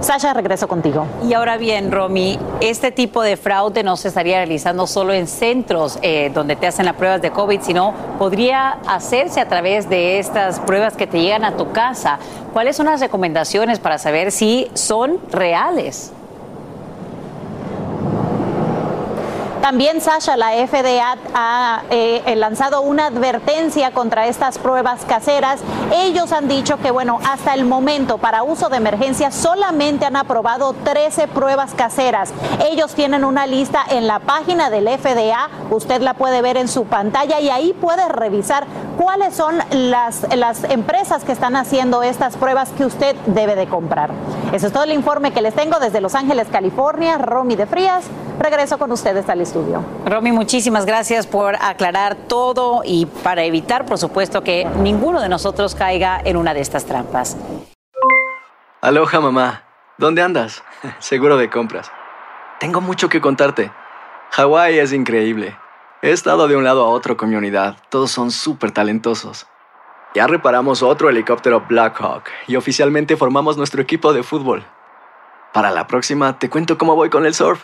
Sasha, regreso contigo. Y ahora bien, Romy, este tipo de fraude no se estaría realizando solo en centros eh, donde te hacen las pruebas de COVID, sino podría hacerse a través de estas pruebas que te llegan a tu casa. ¿Cuáles son las recomendaciones para saber si son reales? También, Sasha, la FDA ha eh, lanzado una advertencia contra estas pruebas caseras. Ellos han dicho que, bueno, hasta el momento, para uso de emergencia, solamente han aprobado 13 pruebas caseras. Ellos tienen una lista en la página del FDA, usted la puede ver en su pantalla y ahí puede revisar cuáles son las, las empresas que están haciendo estas pruebas que usted debe de comprar. Eso es todo el informe que les tengo desde Los Ángeles, California. Romy de Frías, regreso con ustedes al estudio. Romy, muchísimas gracias por aclarar todo y para evitar, por supuesto, que ninguno de nosotros caiga en una de estas trampas. Aloha, mamá. ¿Dónde andas? *laughs* Seguro de compras. Tengo mucho que contarte. Hawái es increíble. He estado de un lado a otro con mi unidad. Todos son súper talentosos. Ya reparamos otro helicóptero Blackhawk y oficialmente formamos nuestro equipo de fútbol. Para la próxima te cuento cómo voy con el surf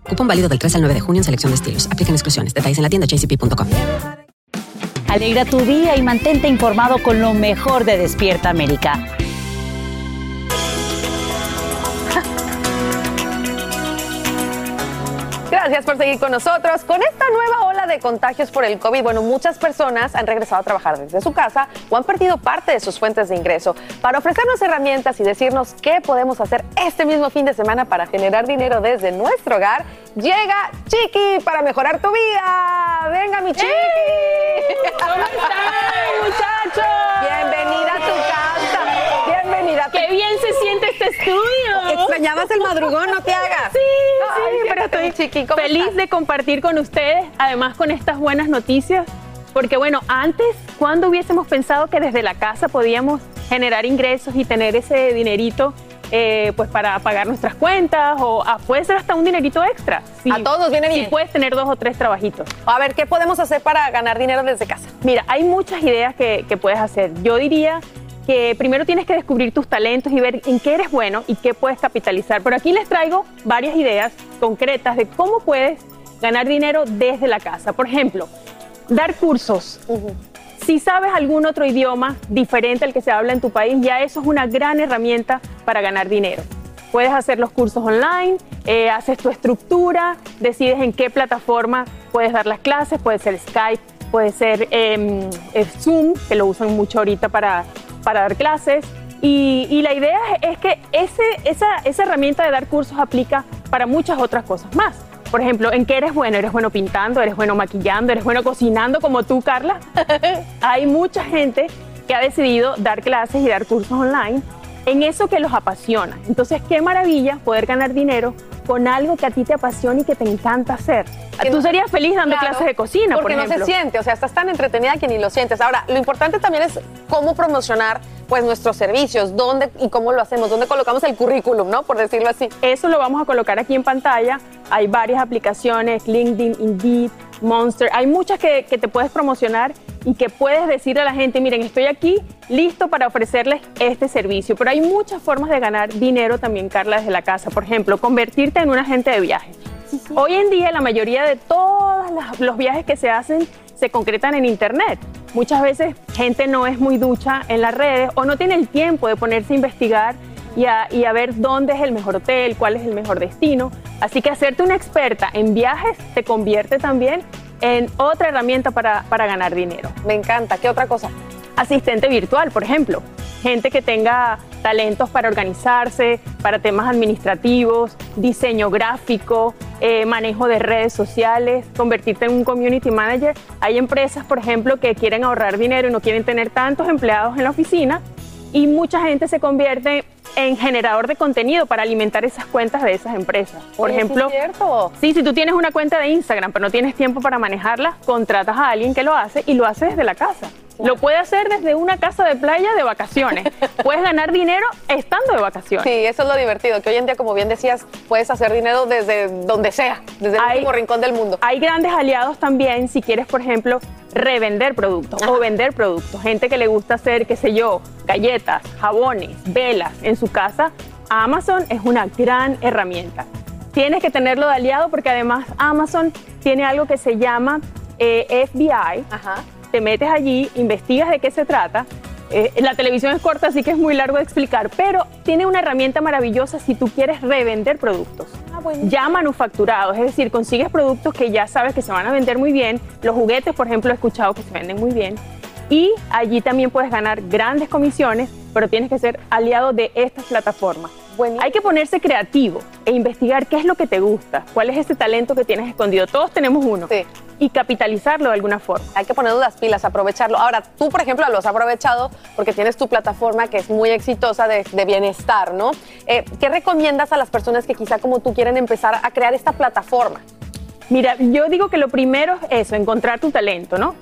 Cupón válido del 3 al 9 de junio en selección de estilos. Aplican exclusiones. Detalles en la tienda jcp.com. Alegra tu día y mantente informado con lo mejor de Despierta América. Gracias por seguir con nosotros. Con esta nueva ola de contagios por el COVID, bueno, muchas personas han regresado a trabajar desde su casa o han perdido parte de sus fuentes de ingreso. Para ofrecernos herramientas y decirnos qué podemos hacer este mismo fin de semana para generar dinero desde nuestro hogar, llega Chiqui para mejorar tu vida. Venga, mi Chiqui. ¿Cómo están, *laughs* muchachos? Bienvenida a tu casa. Bienvenida. Qué bien se siente este estudio. Extrañabas el madrugón, no te hagas. Sí, sí, pero estoy Chiqui, ¿cómo feliz estás? de compartir con ustedes, además con estas buenas noticias, porque bueno, antes, ¿cuándo hubiésemos pensado que desde la casa podíamos generar ingresos y tener ese dinerito eh, pues para pagar nuestras cuentas o ah, puede ser hasta un dinerito extra? Si- A todos nos viene si bien. puedes tener dos o tres trabajitos. A ver, ¿qué podemos hacer para ganar dinero desde casa? Mira, hay muchas ideas que, que puedes hacer. Yo diría que primero tienes que descubrir tus talentos y ver en qué eres bueno y qué puedes capitalizar. Pero aquí les traigo varias ideas concretas de cómo puedes ganar dinero desde la casa. Por ejemplo, dar cursos. Si sabes algún otro idioma diferente al que se habla en tu país, ya eso es una gran herramienta para ganar dinero. Puedes hacer los cursos online, eh, haces tu estructura, decides en qué plataforma puedes dar las clases, puede ser Skype, puede ser em, eh, Zoom, que lo usan mucho ahorita para, para dar clases. Y, la idea es que esa, esa herramienta de dar cursos aplica para muchas otras cosas más. Por ejemplo, ¿en qué eres bueno? ¿Eres bueno pintando? ¿Eres bueno maquillando? ¿Eres bueno cocinando como tú, Carla? *laughs* Hay mucha gente que ha decidido dar clases y dar cursos online en eso que los apasiona. Entonces, qué maravilla poder ganar dinero con algo que a ti te apasiona y que te encanta hacer. Tú serías feliz dando Claro, clases de cocina, porque por no se ejemplo. siente, o sea, estás tan entretenida que ni lo sientes. Ahora, lo importante también es cómo promocionar pues nuestros servicios, dónde y cómo lo hacemos, dónde colocamos el currículum, ¿no? Por decirlo así. Eso lo vamos a colocar aquí en pantalla. Hay varias aplicaciones, LinkedIn, Indeed, Monster. Hay muchas que, que te puedes promocionar y que puedes decirle a la gente, miren, estoy aquí listo para ofrecerles este servicio. Pero hay muchas formas de ganar dinero también, Carla, desde la casa. Por ejemplo, convertirte en un agente de viajes. Hoy en día la mayoría de todos los viajes que se hacen se concretan en Internet. Muchas veces gente no es muy ducha en las redes o no tiene el tiempo de ponerse a investigar y a, y a ver dónde es el mejor hotel, cuál es el mejor destino. Así que hacerte una experta en viajes te convierte también en otra herramienta para, para ganar dinero. Me encanta. ¿Qué otra cosa? Asistente virtual, por ejemplo. Gente que tenga talentos para organizarse, para temas administrativos, diseño gráfico, eh, manejo de redes sociales, convertirte en un community manager. Hay empresas, por ejemplo, que quieren ahorrar dinero y no quieren tener tantos empleados en la oficina y mucha gente se convierte en generador de contenido para alimentar esas cuentas de esas empresas. Por sí ejemplo, es cierto. Sí, si tú tienes una cuenta de Instagram pero no tienes tiempo para manejarla, contratas a alguien que lo hace y lo hace desde la casa. Lo puede hacer desde una casa de playa de vacaciones. *laughs* Puedes ganar dinero estando de vacaciones. Sí, eso es lo divertido, que hoy en día, como bien decías, puedes hacer dinero desde donde sea, desde el último rincón del mundo. Hay grandes aliados también si quieres, por ejemplo, revender productos o vender productos. Gente que le gusta hacer, qué sé yo, galletas, jabones, velas en su casa. Amazon es una gran herramienta. Tienes que tenerlo de aliado porque además Amazon tiene algo que se llama eh, FBI. Te metes allí, investigas de qué se trata. Eh, la televisión es corta, así que es muy largo de explicar, pero tiene una herramienta maravillosa si tú quieres revender productos. ya manufacturados, es decir, consigues productos que ya sabes que se van a vender muy bien. Los juguetes, por ejemplo, he escuchado que se venden muy bien. Y allí también puedes ganar grandes comisiones, pero tienes que ser aliado de estas plataformas. Hay que ponerse creativo e investigar qué es lo que te gusta, cuál es ese talento que tienes escondido. Todos tenemos uno. Y capitalizarlo de alguna forma. Hay que ponernos las pilas, aprovecharlo. Ahora, tú, por ejemplo, lo has aprovechado porque tienes tu plataforma que es muy exitosa de, de bienestar, ¿no? Eh, ¿Qué recomiendas a las personas que quizá como tú quieren empezar a crear esta plataforma? Mira, yo digo que lo primero es eso, encontrar tu talento, ¿no?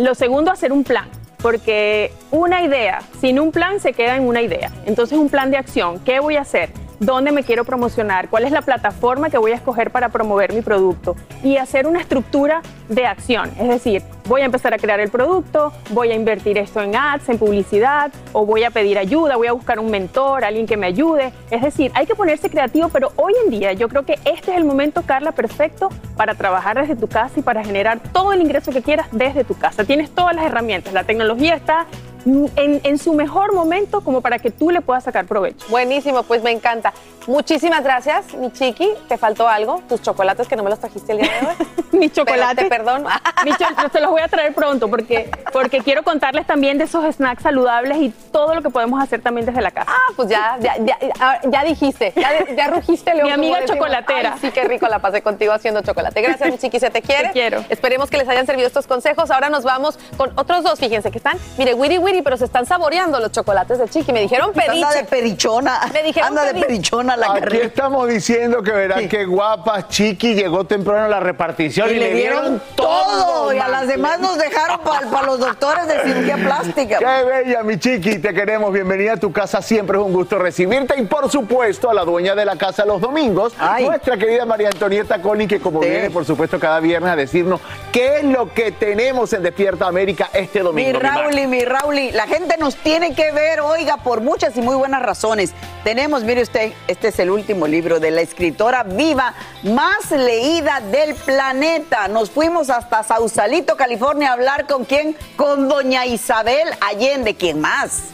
Lo segundo, hacer un plan, porque una idea sin un plan se queda en una idea. Entonces, un plan de acción, ¿qué voy a hacer? ¿Dónde me quiero promocionar? ¿Cuál es la plataforma que voy a escoger para promover mi producto? Y hacer una estructura de acción, es decir, voy a empezar a crear el producto, voy a invertir esto en ads, en publicidad, o voy a pedir ayuda, voy a buscar un mentor, alguien que me ayude. Es decir, hay que ponerse creativo, pero hoy en día yo creo que este es el momento, Carla, perfecto para trabajar desde tu casa y para generar todo el ingreso que quieras desde tu casa. Tienes todas las herramientas, la tecnología está en, en su mejor momento como para que tú le puedas sacar provecho. Buenísimo, pues me encanta. Muchísimas gracias, mi chiqui. ¿Te faltó algo? Tus chocolates que no me los trajiste el día de hoy. *laughs* Mi chocolate. Te perdono. *laughs* Mi cho- te los voy a traer pronto porque, porque quiero contarles también de esos snacks saludables y todo lo que podemos hacer también desde la casa. Ah, pues ya, ya, ya, ya- dijiste, ya, ya rugiste, León. Mi amiga chocolatera. Ay, sí, qué rico la pasé contigo haciendo chocolate. Gracias, mi chiqui, se te quiere. Te quiero. Esperemos que les hayan servido estos consejos. Ahora nos vamos con otros dos, fíjense que están, mire, wiri wiri, pero se están saboreando los chocolates de chiqui. Me dijeron Anda periche. de perichona. Me dijeron Anda de peri- perichona la Aquí carrera. estamos diciendo que verán qué guapa, Chiqui llegó temprano a la repartición y, Y le dieron todo. Y a las demás nos dejaron para los doctores de cirugía plástica. Qué bella, mi chiqui, te queremos. Bienvenida a tu casa, siempre es un gusto recibirte. Y por supuesto, a la dueña de la casa los domingos, nuestra querida María Antonieta Colin, que como Sí. viene, por supuesto, cada viernes a decirnos qué es lo que tenemos en Despierta América este domingo. Mi mi Mar. Rauli, mi La gente nos tiene que ver, oiga, por muchas y muy buenas razones. Tenemos, mire usted, este es el último libro de la escritora viva más leída del planeta. Nos fuimos hasta Sausalito, California, a hablar con quién? Con doña Isabel Allende, ¿quién más?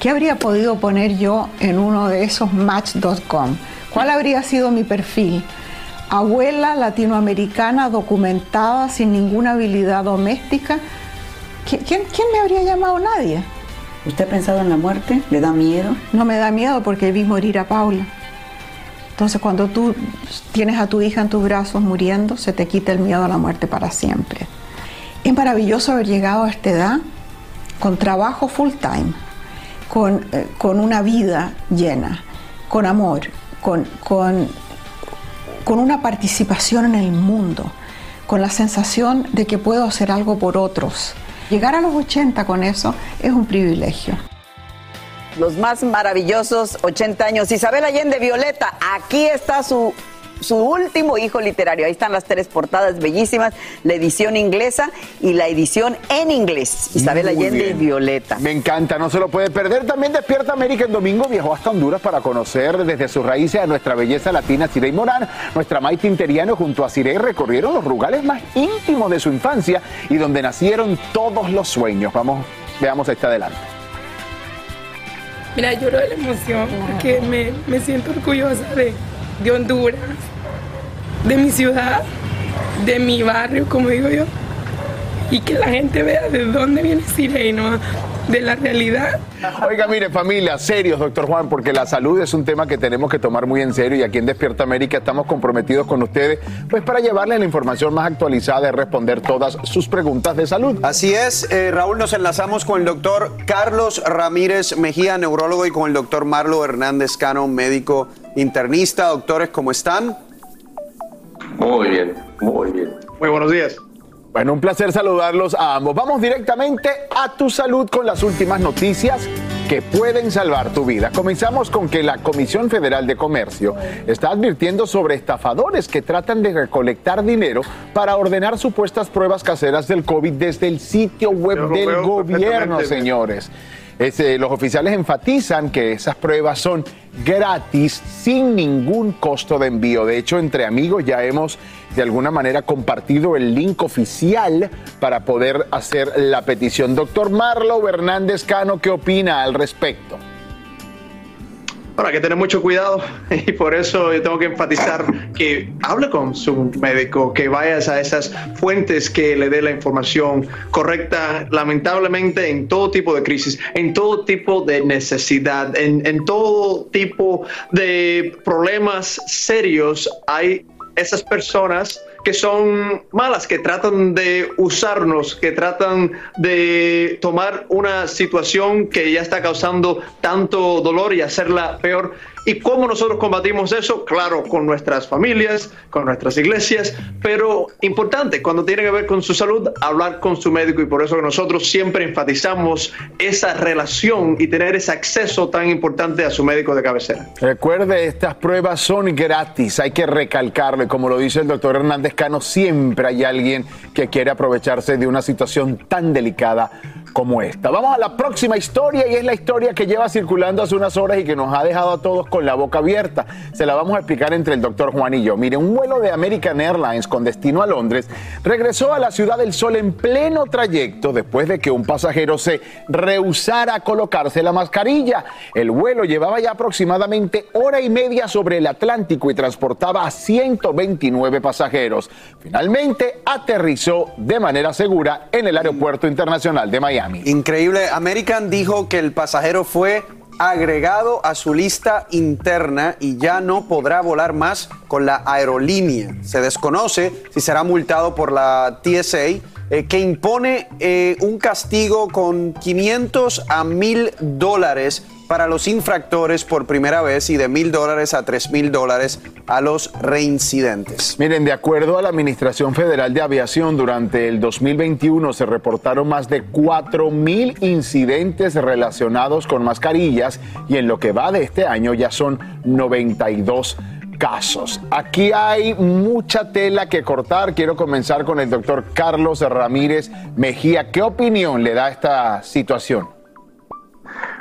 ¿Qué habría podido poner yo en uno de esos match.com? ¿Cuál habría sido mi perfil? Abuela latinoamericana documentada sin ninguna habilidad doméstica. ¿Qui- ¿Quién, quién me habría llamado? Nadie. ¿Usted ha pensado en la muerte? ¿Le da miedo? No me da miedo porque vi morir a Paula. Entonces cuando tú tienes a tu hija en tus brazos muriendo, se te quita el miedo a la muerte para siempre. Es maravilloso haber llegado a esta edad con trabajo full time, con, eh, con una vida llena, con amor, con, con, con una participación en el mundo, con la sensación de que puedo hacer algo por otros. Llegar a los 80 con eso es un privilegio. Los más maravillosos 80 años. Isabel Allende Violeta, aquí está su, su último hijo literario. Ahí están las tres portadas bellísimas, la edición inglesa y la edición en inglés. Isabel Muy Allende y. Violeta. Me encanta, no se lo puede perder. También Despierta América el domingo viajó hasta Honduras para conocer desde sus raíces a nuestra belleza latina Cirey Morán. Nuestra Maite Interiano junto a Cirey recorrieron los lugares más íntimos de su infancia y donde nacieron todos los sueños. Vamos, veamos este adelante. Mira, lloro de la emoción porque me, me siento orgullosa de, de Honduras, de mi ciudad, de mi barrio, como digo yo, y que la gente vea de dónde viene Sirey, ¿no? de la realidad. Oiga, mire familia, serios, doctor Juan, porque la salud es un tema que tenemos que tomar muy en serio y aquí en Despierta América estamos comprometidos con ustedes, pues para llevarles la información más actualizada y responder todas sus preguntas de salud. Así es, eh, Raúl, nos enlazamos con el doctor Carlos Ramírez Mejía, neurólogo, y con el doctor Marlo Hernández Cano, médico internista. Doctores, ¿cómo están? Muy bien, muy bien. Muy buenos días. Bueno, un placer saludarlos a ambos. Vamos directamente a tu salud con las últimas noticias que pueden salvar tu vida. Comenzamos con que la Comisión Federal de Comercio está advirtiendo sobre estafadores que tratan de recolectar dinero para ordenar supuestas pruebas caseras del COVID desde el sitio web Yo del gobierno, señores. Eh, los oficiales enfatizan que esas pruebas son gratis, sin ningún costo de envío. De hecho, entre amigos ya hemos de alguna manera compartido el link oficial para poder hacer la petición. Doctor Marlo Hernández Cano, ¿qué opina al respecto? Bueno, hay que tener mucho cuidado *laughs* y por eso yo tengo que enfatizar que hable con su médico, que vayas a esas fuentes que le dé la información correcta. Lamentablemente en todo tipo de crisis, en todo tipo de necesidad, en, en todo tipo de problemas serios, hay esas personas que son malas, que tratan de usarnos, que tratan de tomar una situación que ya está causando tanto dolor y hacerla peor. ¿Y cómo nosotros combatimos eso? Claro, con nuestras familias, con nuestras iglesias, pero importante, cuando tiene que ver con su salud, hablar con su médico y por eso nosotros siempre enfatizamos esa relación y tener ese acceso tan importante a su médico de cabecera. Recuerde, estas pruebas son gratis, hay que recalcarlo y como lo dice el doctor Hernández Cano, siempre hay alguien que quiere aprovecharse de una situación tan delicada como esta. Vamos a la próxima historia y es la historia que lleva circulando hace unas horas y que nos ha dejado a todos con la boca abierta. Se la vamos a explicar entre el doctor Juan y yo. Mire, un vuelo de American Airlines con destino a Londres regresó a la Ciudad del Sol en pleno trayecto después de que un pasajero se rehusara a colocarse la mascarilla. El vuelo llevaba ya aproximadamente hora y media sobre el Atlántico y transportaba a 129 pasajeros. Finalmente aterrizó de manera segura en el Aeropuerto Internacional de Miami. Increíble. American dijo que el pasajero fue agregado a su lista interna y ya no podrá volar más con la aerolínea. Se desconoce si será multado por la TSA, eh, que impone eh, un castigo con 500 a 1000 dólares para los infractores por primera vez y de mil dólares a tres mil dólares a los reincidentes. Miren, de acuerdo a la Administración Federal de Aviación, durante el 2021 se reportaron más de 4 mil incidentes relacionados con mascarillas y en lo que va de este año ya son 92 casos. Aquí hay mucha tela que cortar. Quiero comenzar con el doctor Carlos Ramírez Mejía. ¿Qué opinión le da esta situación?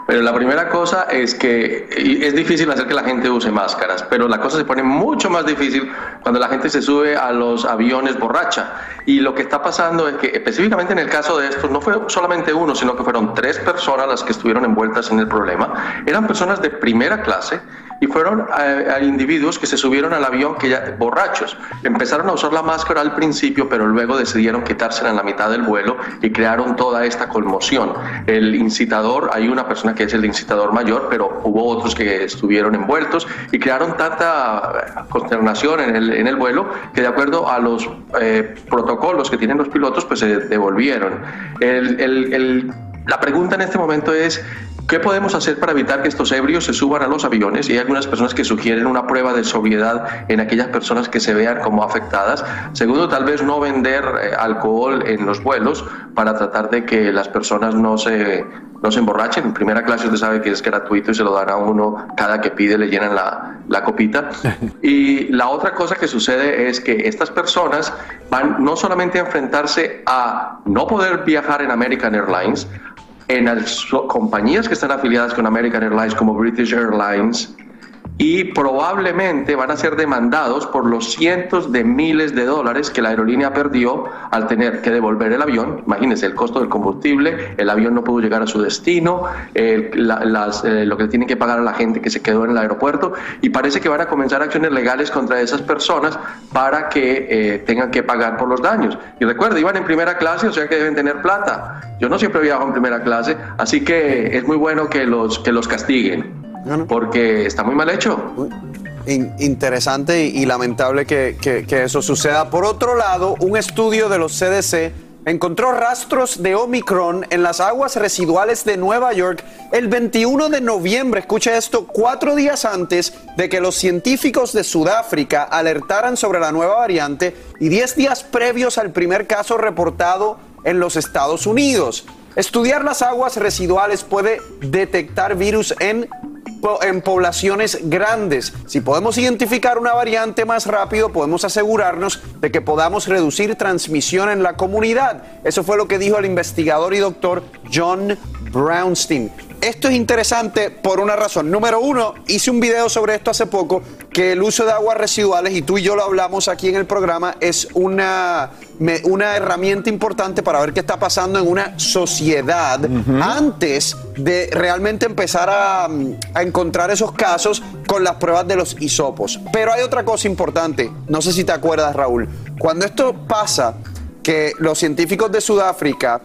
Pero la primera cosa es que es difícil hacer que la gente use máscaras, pero la cosa se pone mucho más difícil cuando la gente se sube a los aviones borracha. Y lo que está pasando es que específicamente en el caso de estos no fue solamente uno, sino que fueron tres personas las que estuvieron envueltas en el problema. Eran personas de primera clase y fueron a, individuos que se subieron al avión que ya borrachos. Empezaron a usar la máscara al principio, pero luego decidieron quitársela en la mitad del vuelo y crearon toda esta conmoción. El incitador, hay una persona que es el incitador mayor, pero hubo otros que estuvieron envueltos y crearon tanta consternación en el, en el vuelo que de acuerdo a los eh, protocolos que tienen los pilotos, pues se devolvieron. la pregunta en este momento es, ¿Qué podemos hacer para evitar que estos ebrios se suban a los aviones? Y hay algunas personas que sugieren una prueba de sobriedad en aquellas personas que se vean como afectadas. Segundo, tal vez no vender eh, alcohol en los vuelos para tratar de que las personas no se, no se emborrachen. En primera clase usted sabe que es gratuito y se lo dan a uno cada que pide, le llenan la, la copita. *laughs* Y la otra cosa que sucede es que estas personas van no solamente a enfrentarse a no poder viajar en American Airlines, en las compañías que están afiliadas con American Airlines como British Airlines, y probablemente van a ser demandados por los cientos de miles de dólares que la aerolínea perdió al tener que devolver el avión. Imagínense el costo del combustible, el avión no pudo llegar a su destino, eh, lo que tienen que pagar a la gente que se quedó en el aeropuerto y parece que van a comenzar acciones legales contra esas personas para que eh, tengan que pagar por los daños. Y recuerda, iban en primera clase, o sea que deben tener plata. Yo no siempre viajo en primera clase, así que es muy bueno que los, que los castiguen porque está muy mal hecho. interesante y, lamentable que, que, eso suceda. Por otro lado, un estudio de los CDC encontró rastros de Omicron en las aguas residuales de Nueva York el 21 de noviembre. Escucha esto, cuatro días antes de que los científicos de Sudáfrica alertaran sobre la nueva variante y diez días previos al primer caso reportado en los Estados Unidos. Estudiar las aguas residuales puede detectar virus en en poblaciones grandes. Si podemos identificar una variante más rápido, podemos asegurarnos de que podamos reducir transmisión en la comunidad. Eso fue lo que dijo el investigador y doctor John Brownstein. Esto es interesante por una razón. Número uno, hice un video sobre esto hace poco, que el uso de aguas residuales, y tú y yo lo hablamos aquí en el programa, es una, una herramienta importante para ver qué está pasando en una sociedad antes de realmente empezar a, a encontrar esos casos con las pruebas de los hisopos. Pero hay otra cosa importante, no sé si te acuerdas Raúl, cuando esto pasa, que los científicos de Sudáfrica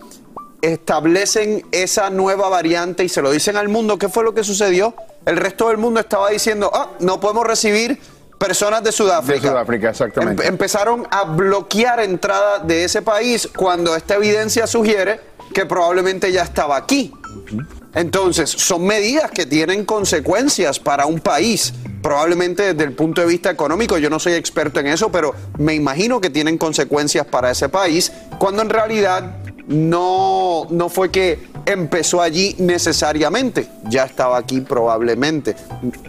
establecen esa nueva variante y se lo dicen al mundo, ¿qué fue lo que sucedió? El resto del mundo estaba diciendo, ah, no podemos recibir personas de Sudáfrica. De Sudáfrica, exactamente. Em, empezaron a bloquear entrada de ese país cuando esta evidencia sugiere que probablemente ya estaba aquí. Entonces, son medidas que tienen consecuencias para un país. Probablemente desde el punto de vista económico, yo no soy experto en eso, pero me imagino que tienen consecuencias para ese país, cuando en realidad no, no fue que empezó allí necesariamente, ya estaba aquí probablemente.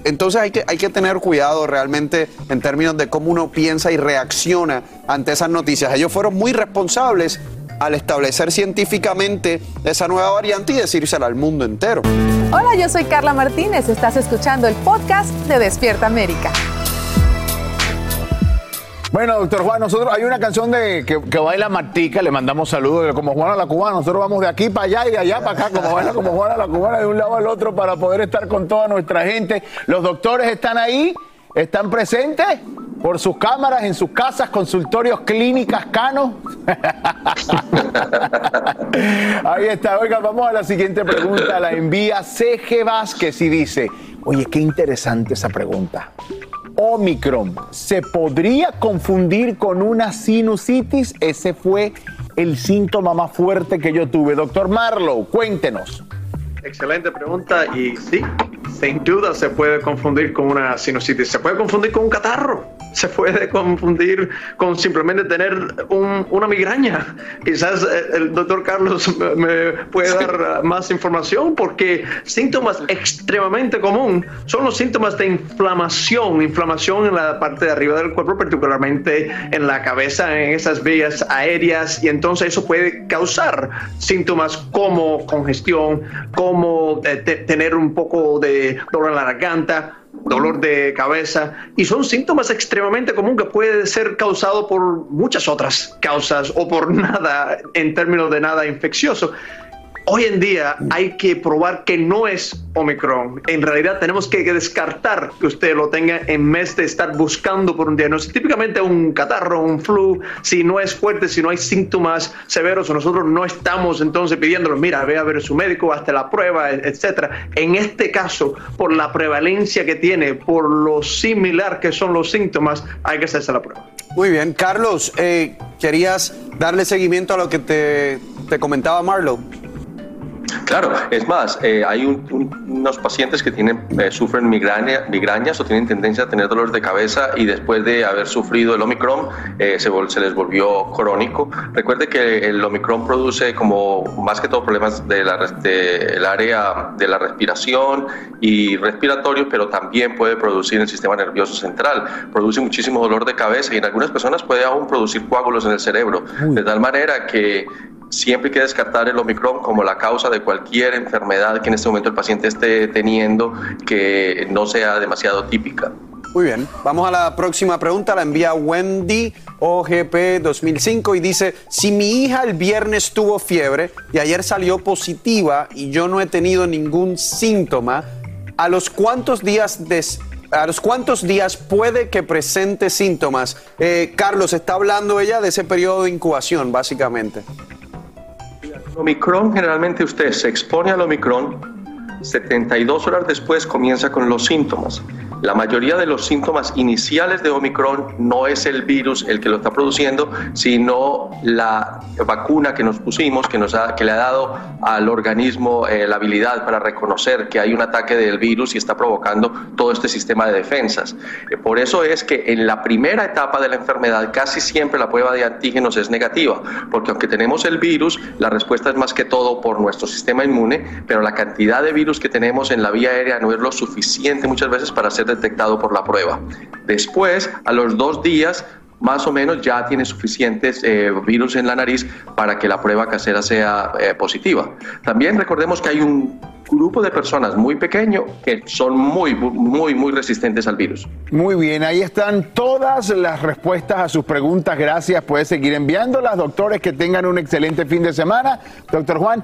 Entonces hay que, hay que tener cuidado realmente en términos de cómo uno piensa y reacciona ante esas noticias. Ellos fueron muy responsables al establecer científicamente esa nueva variante y decírsela al mundo entero. Hola, yo soy Carla Martínez, estás escuchando el podcast de Despierta América. Bueno, doctor Juan, nosotros hay una canción de que, baila Martica, le mandamos saludos, como Juana la Cubana, nosotros vamos de aquí para allá y de allá para acá, como baila como Juana la Cubana, de un lado al otro para poder estar con toda nuestra gente. Los doctores están ahí, están presentes por sus cámaras, en sus casas, consultorios, clínicas, canos. *laughs* ahí está, oiga, vamos a la siguiente pregunta, la envía CG Vázquez y dice, oye, qué interesante esa pregunta. Omicron se podría confundir con una sinusitis. Ese fue el síntoma más fuerte que yo tuve. Doctor Marlow, cuéntenos. Excelente pregunta y sí, sin duda se puede confundir con una sinusitis, se puede confundir con un catarro, se puede confundir con simplemente tener una migraña. Quizás eh, el doctor Carlos me puede dar más información porque síntomas extremadamente común son los síntomas de inflamación, inflamación en la parte de arriba del cuerpo, particularmente en la cabeza, en esas vías aéreas y entonces eso puede causar síntomas como congestión, como como eh, tener un poco de dolor en la garganta, dolor de cabeza, y son síntomas extremadamente comunes que puede ser causado por muchas otras causas o por *laughs* nada en términos de nada infeccioso. Hoy en día hay que probar que no es Omicron. En realidad tenemos que descartar que usted lo tenga en vez de estar buscando por un diagnóstico. Típicamente un catarro, un flu, si no es fuerte, si no hay síntomas severos, nosotros no estamos entonces pidiéndolo, mira, ve a ver a su médico, hasta la prueba, etcétera. En este caso, por la prevalencia que tiene, por lo similar que son los síntomas, hay que hacerse la prueba. Muy bien, Carlos, eh, querías darle seguimiento a lo que te, te comentaba Marlo. Claro, es más, eh, hay unos pacientes que tienen, eh, sufren migraña, migrañas o tienen tendencia a tener dolores de cabeza y después de haber sufrido el Omicron eh, se, se, les volvió crónico. Recuerde que el Omicron produce como más que todo problemas del de área de la respiración y respiratorio, pero también puede producir el sistema nervioso central. Produce muchísimo dolor de cabeza y en algunas personas puede aún producir coágulos en el cerebro, de tal manera que siempre hay que descartar el Omicron como la causa de cualquier enfermedad que en este momento el paciente esté teniendo que no sea demasiado típica. Muy bien, vamos a la próxima pregunta, la envía Wendy OGP 2005 y dice, si mi hija el viernes tuvo fiebre y ayer salió positiva y yo no he tenido ningún síntoma, ¿a los cuántos días ¿A los días puede que presente síntomas? Eh, Carlos, está hablando ella de ese periodo de incubación, básicamente. Omicron, generalmente usted se expone al Omicron, 72 horas después comienza con los síntomas. La mayoría de los síntomas iniciales de Omicron no es el virus el que lo está produciendo, sino la vacuna que nos pusimos, que, nos ha, que le ha dado al organismo eh, la habilidad para reconocer que hay un ataque del virus y está provocando todo este sistema de defensas. Eh, por eso es que en la primera etapa de la enfermedad casi siempre la prueba de antígenos es negativa, porque aunque tenemos el virus, la respuesta es más que todo por nuestro sistema inmune, pero la cantidad de virus que tenemos en la vía aérea no es lo suficiente muchas veces para ser detectado por la prueba. Después, a los dos días, más o menos ya tiene suficientes eh, virus en la nariz para que la prueba casera sea eh, positiva. También recordemos que hay un grupo de personas muy pequeño que son muy, muy, muy resistentes al virus. Muy bien, ahí están todas las respuestas a sus preguntas. Gracias, puede seguir enviándolas. Doctores, que tengan un excelente fin de semana. Doctor Juan.